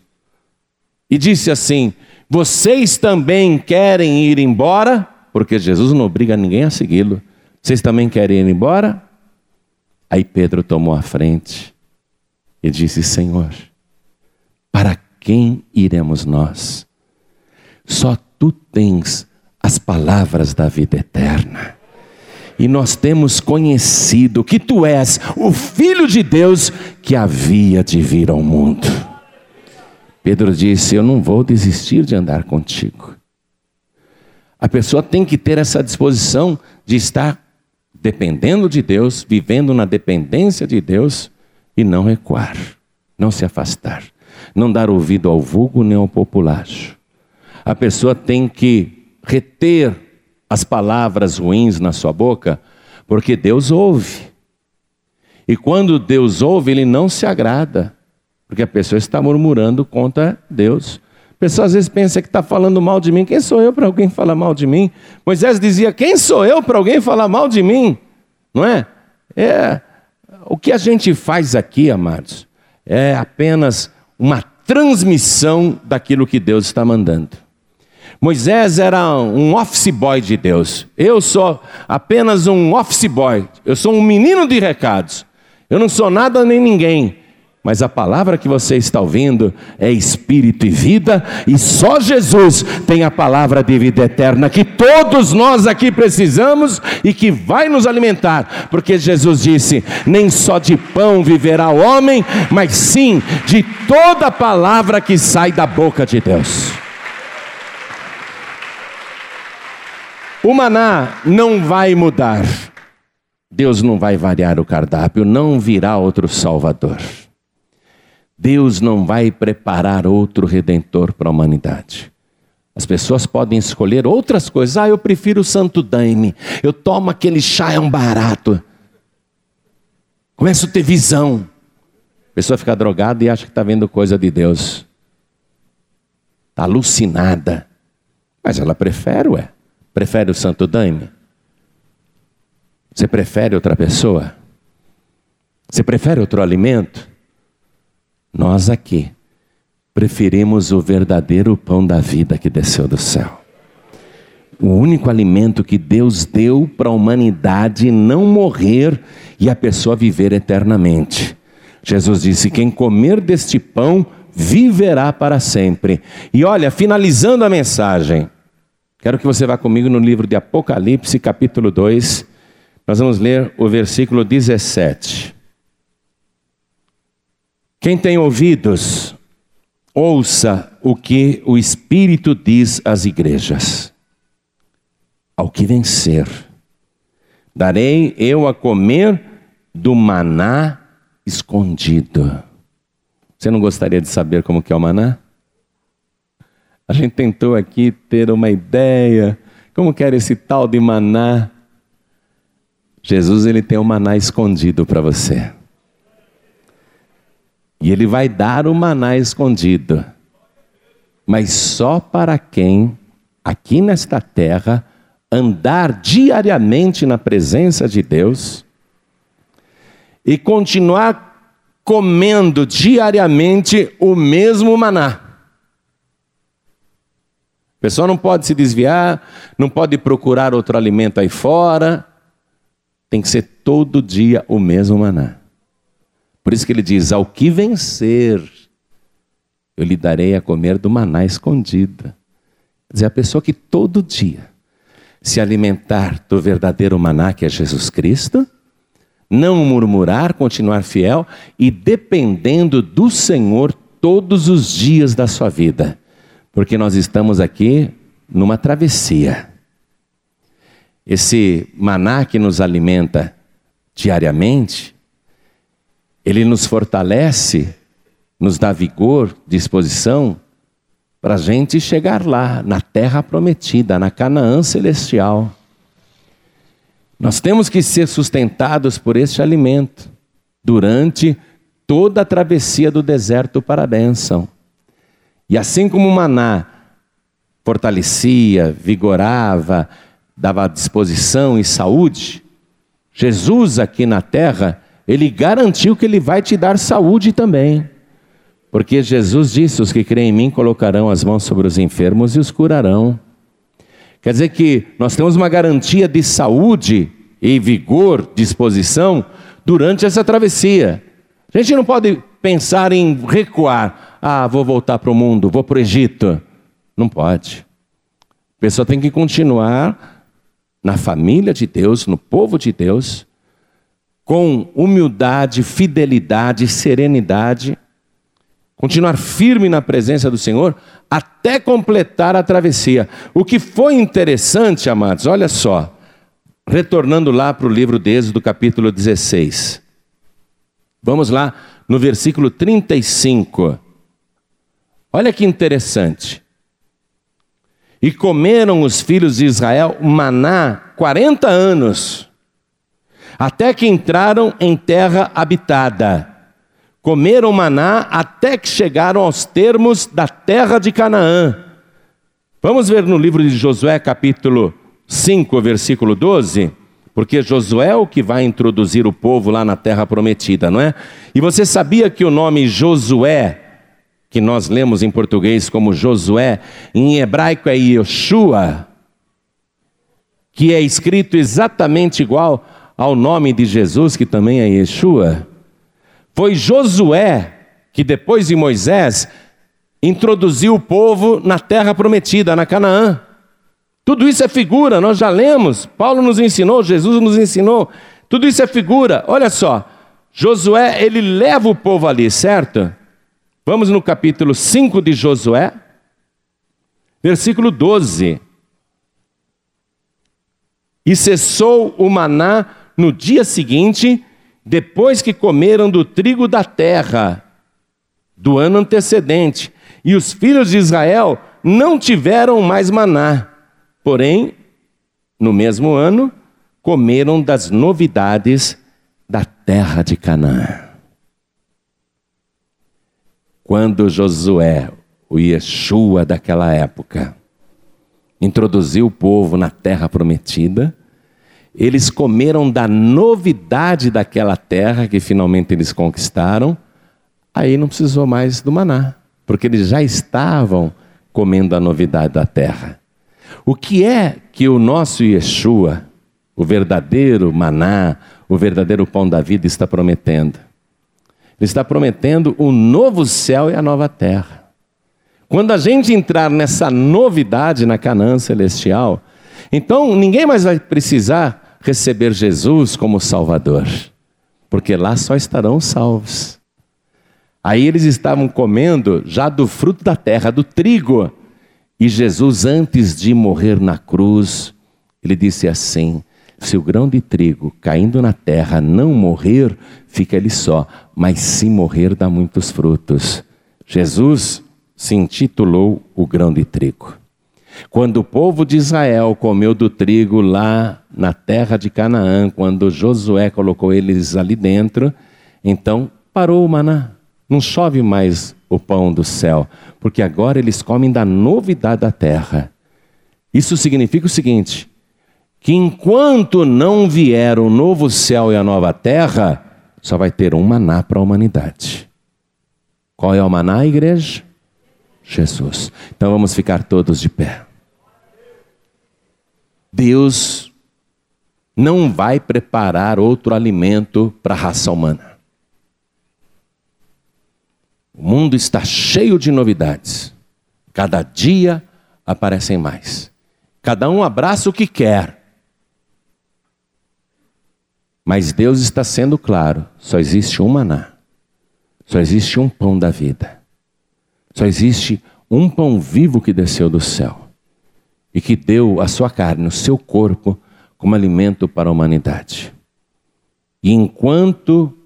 e disse assim: Vocês também querem ir embora? Porque Jesus não obriga ninguém a segui-lo. Vocês também querem ir embora? Aí Pedro tomou a frente e disse: Senhor, para quem iremos nós? Só tu tens as palavras da vida eterna. E nós temos conhecido que tu és o Filho de Deus que havia de vir ao mundo. Pedro disse: Eu não vou desistir de andar contigo. A pessoa tem que ter essa disposição de estar dependendo de Deus, vivendo na dependência de Deus e não recuar, não se afastar, não dar ouvido ao vulgo nem ao populacho a pessoa tem que reter as palavras ruins na sua boca, porque Deus ouve. E quando Deus ouve, ele não se agrada, porque a pessoa está murmurando contra Deus. Pessoa às vezes pensa que está falando mal de mim. Quem sou eu para alguém falar mal de mim? Moisés dizia: Quem sou eu para alguém falar mal de mim? Não é? É o que a gente faz aqui, amados, é apenas uma transmissão daquilo que Deus está mandando. Moisés era um office boy de Deus. Eu sou apenas um office boy. Eu sou um menino de recados. Eu não sou nada nem ninguém. Mas a palavra que você está ouvindo é espírito e vida, e só Jesus tem a palavra de vida eterna que todos nós aqui precisamos e que vai nos alimentar, porque Jesus disse: nem só de pão viverá o homem, mas sim de toda palavra que sai da boca de Deus. O maná não vai mudar. Deus não vai variar o cardápio, não virá outro Salvador. Deus não vai preparar outro redentor para a humanidade. As pessoas podem escolher outras coisas. Ah, eu prefiro o santo daime. Eu tomo aquele chá, é um barato. Começo a ter visão. A pessoa fica drogada e acha que está vendo coisa de Deus. Está alucinada. Mas ela prefere, ué. Prefere o santo daime? Você prefere outra pessoa? Você prefere outro alimento? Nós aqui preferimos o verdadeiro pão da vida que desceu do céu. O único alimento que Deus deu para a humanidade não morrer e a pessoa viver eternamente. Jesus disse: Quem comer deste pão viverá para sempre. E olha, finalizando a mensagem, Quero que você vá comigo no livro de Apocalipse, capítulo 2. Nós vamos ler o versículo 17. Quem tem ouvidos, ouça o que o Espírito diz às igrejas. Ao que vencer, darei eu a comer do maná escondido. Você não gostaria de saber como que é o maná? A gente tentou aqui ter uma ideia, como que era esse tal de maná. Jesus ele tem um maná escondido para você. E ele vai dar o maná escondido. Mas só para quem aqui nesta terra andar diariamente na presença de Deus e continuar comendo diariamente o mesmo maná. A pessoa não pode se desviar, não pode procurar outro alimento aí fora, tem que ser todo dia o mesmo maná. Por isso que ele diz: Ao que vencer, eu lhe darei a comer do maná escondida. Quer dizer, a pessoa que todo dia se alimentar do verdadeiro maná que é Jesus Cristo, não murmurar, continuar fiel e dependendo do Senhor todos os dias da sua vida, porque nós estamos aqui numa travessia. Esse maná que nos alimenta diariamente, ele nos fortalece, nos dá vigor, disposição para a gente chegar lá, na terra prometida, na Canaã celestial. Nós temos que ser sustentados por este alimento durante toda a travessia do deserto para a bênção. E assim como o maná fortalecia, vigorava, dava disposição e saúde, Jesus aqui na terra, ele garantiu que ele vai te dar saúde também. Porque Jesus disse: Os que creem em mim colocarão as mãos sobre os enfermos e os curarão. Quer dizer que nós temos uma garantia de saúde e vigor, disposição, durante essa travessia. A gente não pode pensar em recuar. Ah, vou voltar para o mundo, vou para o Egito. Não pode. A pessoa tem que continuar na família de Deus, no povo de Deus, com humildade, fidelidade, serenidade, continuar firme na presença do Senhor até completar a travessia. O que foi interessante, amados, olha só, retornando lá para o livro de Êxodo, capítulo 16. Vamos lá no versículo 35. Olha que interessante. E comeram os filhos de Israel maná 40 anos, até que entraram em terra habitada Comeram maná até que chegaram aos termos da terra de Canaã. Vamos ver no livro de Josué, capítulo 5, versículo 12. Porque Josué é o que vai introduzir o povo lá na terra prometida, não é? E você sabia que o nome Josué, que nós lemos em português como Josué, em hebraico é Yeshua, que é escrito exatamente igual ao nome de Jesus, que também é Yeshua? Foi Josué que, depois de Moisés, introduziu o povo na terra prometida, na Canaã. Tudo isso é figura, nós já lemos. Paulo nos ensinou, Jesus nos ensinou. Tudo isso é figura. Olha só, Josué, ele leva o povo ali, certo? Vamos no capítulo 5 de Josué, versículo 12. E cessou o maná no dia seguinte, depois que comeram do trigo da terra do ano antecedente, e os filhos de Israel não tiveram mais maná, porém, no mesmo ano, comeram das novidades da terra de Canaã. Quando Josué, o Yeshua daquela época, introduziu o povo na terra prometida, eles comeram da novidade daquela terra que finalmente eles conquistaram, aí não precisou mais do maná, porque eles já estavam comendo a novidade da terra. O que é que o nosso Yeshua, o verdadeiro maná, o verdadeiro pão da vida, está prometendo? Ele está prometendo o novo céu e a nova terra. Quando a gente entrar nessa novidade na Canaã celestial, então ninguém mais vai precisar receber Jesus como Salvador, porque lá só estarão salvos. Aí eles estavam comendo já do fruto da terra, do trigo. E Jesus, antes de morrer na cruz, ele disse assim: se o grão de trigo caindo na terra não morrer, fica ele só, mas se morrer, dá muitos frutos. Jesus se intitulou o grão de trigo. Quando o povo de Israel comeu do trigo lá na terra de Canaã, quando Josué colocou eles ali dentro, então parou o maná. Não chove mais o pão do céu, porque agora eles comem da novidade da terra. Isso significa o seguinte: que enquanto não vier o novo céu e a nova terra, só vai ter um maná para a humanidade. Qual é o maná, igreja? Jesus. Então vamos ficar todos de pé. Deus não vai preparar outro alimento para a raça humana. O mundo está cheio de novidades. Cada dia aparecem mais. Cada um abraça o que quer. Mas Deus está sendo claro: só existe um maná, só existe um pão da vida, só existe um pão vivo que desceu do céu e que deu a sua carne, o seu corpo, como alimento para a humanidade. E enquanto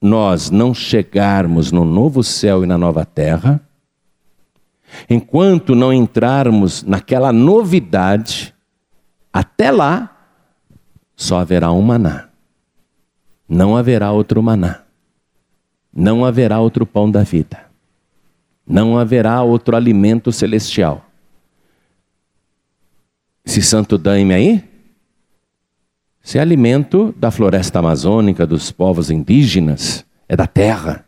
nós não chegarmos no novo céu e na nova terra, enquanto não entrarmos naquela novidade, até lá, só haverá um maná. Não haverá outro maná. Não haverá outro pão da vida. Não haverá outro alimento celestial. Esse santo daime aí, esse é alimento da floresta amazônica, dos povos indígenas, é da terra,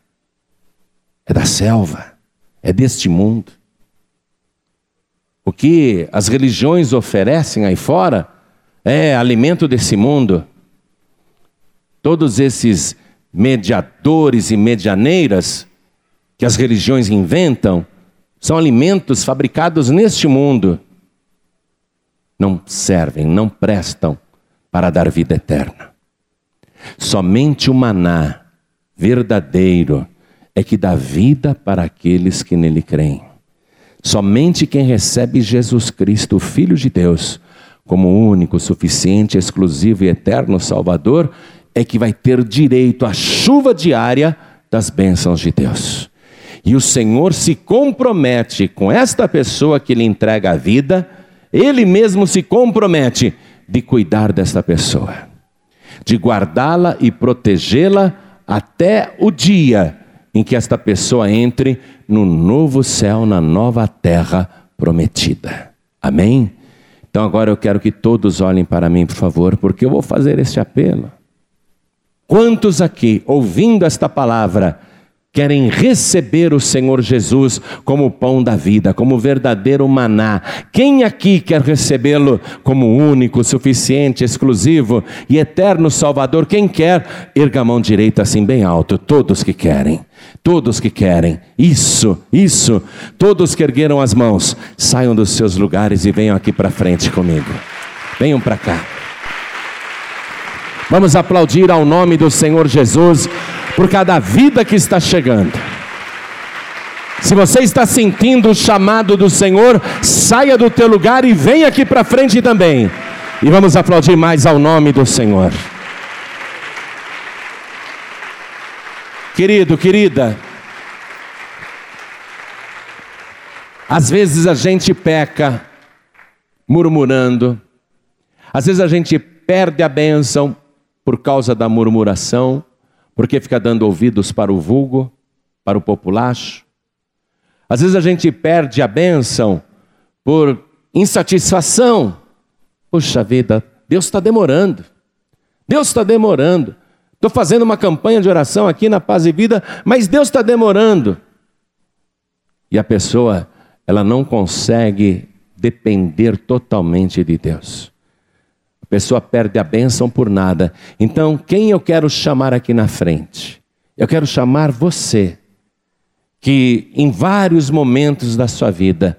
é da selva, é deste mundo. O que as religiões oferecem aí fora é alimento desse mundo. Todos esses mediadores e medianeiras que as religiões inventam são alimentos fabricados neste mundo. Não servem, não prestam para dar vida eterna. Somente o maná verdadeiro é que dá vida para aqueles que nele creem. Somente quem recebe Jesus Cristo, o Filho de Deus, como único, suficiente, exclusivo e eterno Salvador, é que vai ter direito à chuva diária das bênçãos de Deus. E o Senhor se compromete com esta pessoa que lhe entrega a vida, ele mesmo se compromete de cuidar desta pessoa, de guardá-la e protegê-la até o dia em que esta pessoa entre no novo céu, na nova terra prometida. Amém? Então agora eu quero que todos olhem para mim, por favor, porque eu vou fazer este apelo. Quantos aqui, ouvindo esta palavra, querem receber o Senhor Jesus como o pão da vida, como verdadeiro maná. Quem aqui quer recebê-lo como único, suficiente, exclusivo e eterno Salvador? Quem quer, erga a mão direita assim bem alto. Todos que querem. Todos que querem, isso, isso, todos que ergueram as mãos, saiam dos seus lugares e venham aqui para frente comigo. Venham para cá. Vamos aplaudir ao nome do Senhor Jesus por cada vida que está chegando. Se você está sentindo o chamado do Senhor, saia do teu lugar e venha aqui para frente também. E vamos aplaudir mais ao nome do Senhor. Querido, querida, às vezes a gente peca murmurando, às vezes a gente perde a bênção por causa da murmuração, porque fica dando ouvidos para o vulgo, para o populacho. Às vezes a gente perde a bênção por insatisfação. Puxa vida, Deus está demorando. Deus está demorando. Estou fazendo uma campanha de oração aqui na Paz e Vida, mas Deus está demorando. E a pessoa, ela não consegue depender totalmente de Deus. Pessoa perde a bênção por nada. Então, quem eu quero chamar aqui na frente? Eu quero chamar você, que em vários momentos da sua vida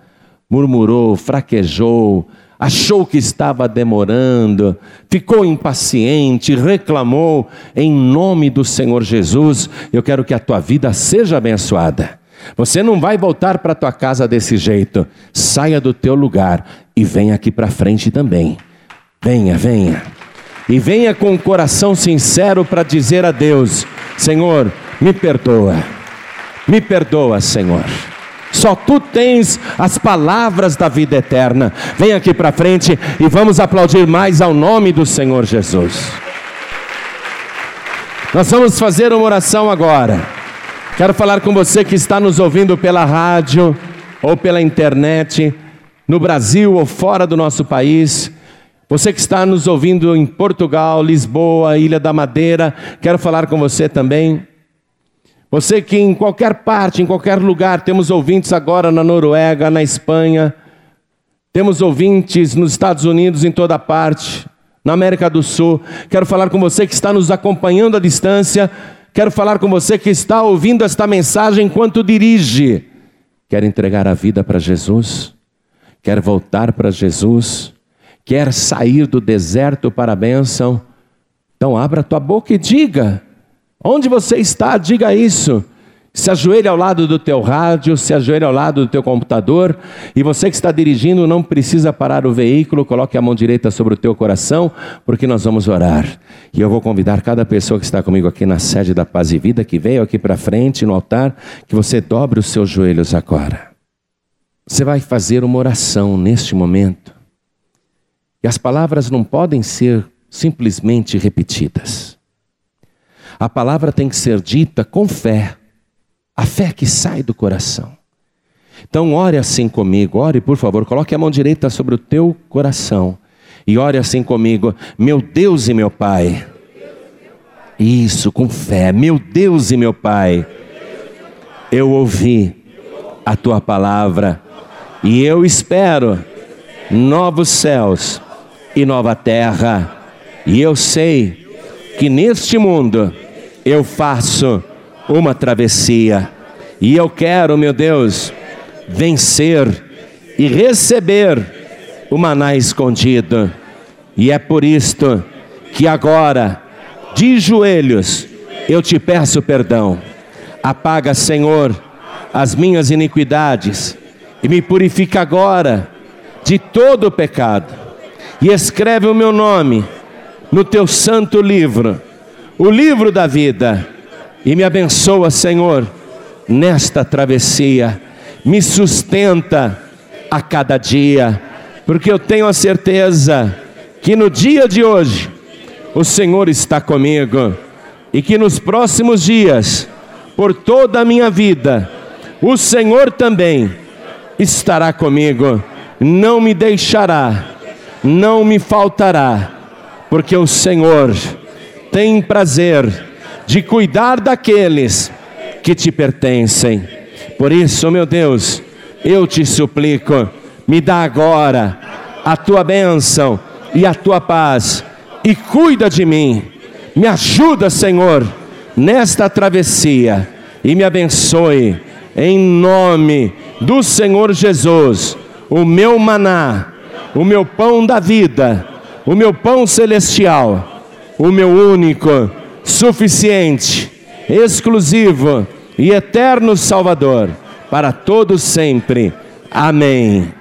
murmurou, fraquejou, achou que estava demorando, ficou impaciente, reclamou, em nome do Senhor Jesus, eu quero que a tua vida seja abençoada. Você não vai voltar para tua casa desse jeito. Saia do teu lugar e venha aqui para frente também. Venha, venha. E venha com o coração sincero para dizer a Deus: Senhor, me perdoa. Me perdoa, Senhor. Só tu tens as palavras da vida eterna. Vem aqui para frente e vamos aplaudir mais ao nome do Senhor Jesus. Nós vamos fazer uma oração agora. Quero falar com você que está nos ouvindo pela rádio ou pela internet, no Brasil ou fora do nosso país. Você que está nos ouvindo em Portugal, Lisboa, Ilha da Madeira, quero falar com você também. Você que em qualquer parte, em qualquer lugar, temos ouvintes agora na Noruega, na Espanha, temos ouvintes nos Estados Unidos, em toda parte, na América do Sul. Quero falar com você que está nos acompanhando à distância. Quero falar com você que está ouvindo esta mensagem enquanto dirige. Quer entregar a vida para Jesus? Quer voltar para Jesus? Quer sair do deserto para a bênção? Então abra tua boca e diga. Onde você está, diga isso. Se ajoelhe ao lado do teu rádio, se ajoelhe ao lado do teu computador, e você que está dirigindo não precisa parar o veículo, coloque a mão direita sobre o teu coração, porque nós vamos orar. E eu vou convidar cada pessoa que está comigo aqui na sede da Paz e Vida, que veio aqui para frente no altar, que você dobre os seus joelhos agora. Você vai fazer uma oração neste momento. E as palavras não podem ser simplesmente repetidas. A palavra tem que ser dita com fé a fé que sai do coração. Então, ore assim comigo, ore por favor, coloque a mão direita sobre o teu coração e ore assim comigo, meu Deus e meu Pai. Isso, com fé, meu Deus e meu Pai, eu ouvi a tua palavra e eu espero novos céus e nova terra, e eu sei que neste mundo eu faço uma travessia. E eu quero, meu Deus, vencer e receber o maná escondido. E é por isto que agora, de joelhos, eu te peço perdão. Apaga, Senhor, as minhas iniquidades e me purifica agora de todo o pecado. E escreve o meu nome no teu santo livro, o livro da vida. E me abençoa, Senhor, nesta travessia. Me sustenta a cada dia, porque eu tenho a certeza que no dia de hoje o Senhor está comigo. E que nos próximos dias, por toda a minha vida, o Senhor também estará comigo, não me deixará, não me faltará, porque o Senhor tem prazer de cuidar daqueles que te pertencem. Por isso, meu Deus, eu te suplico, me dá agora a tua bênção e a tua paz e cuida de mim. Me ajuda, Senhor, nesta travessia e me abençoe em nome do Senhor Jesus, o meu maná, o meu pão da vida, o meu pão celestial, o meu único suficiente, exclusivo e eterno Salvador, para todos sempre. Amém.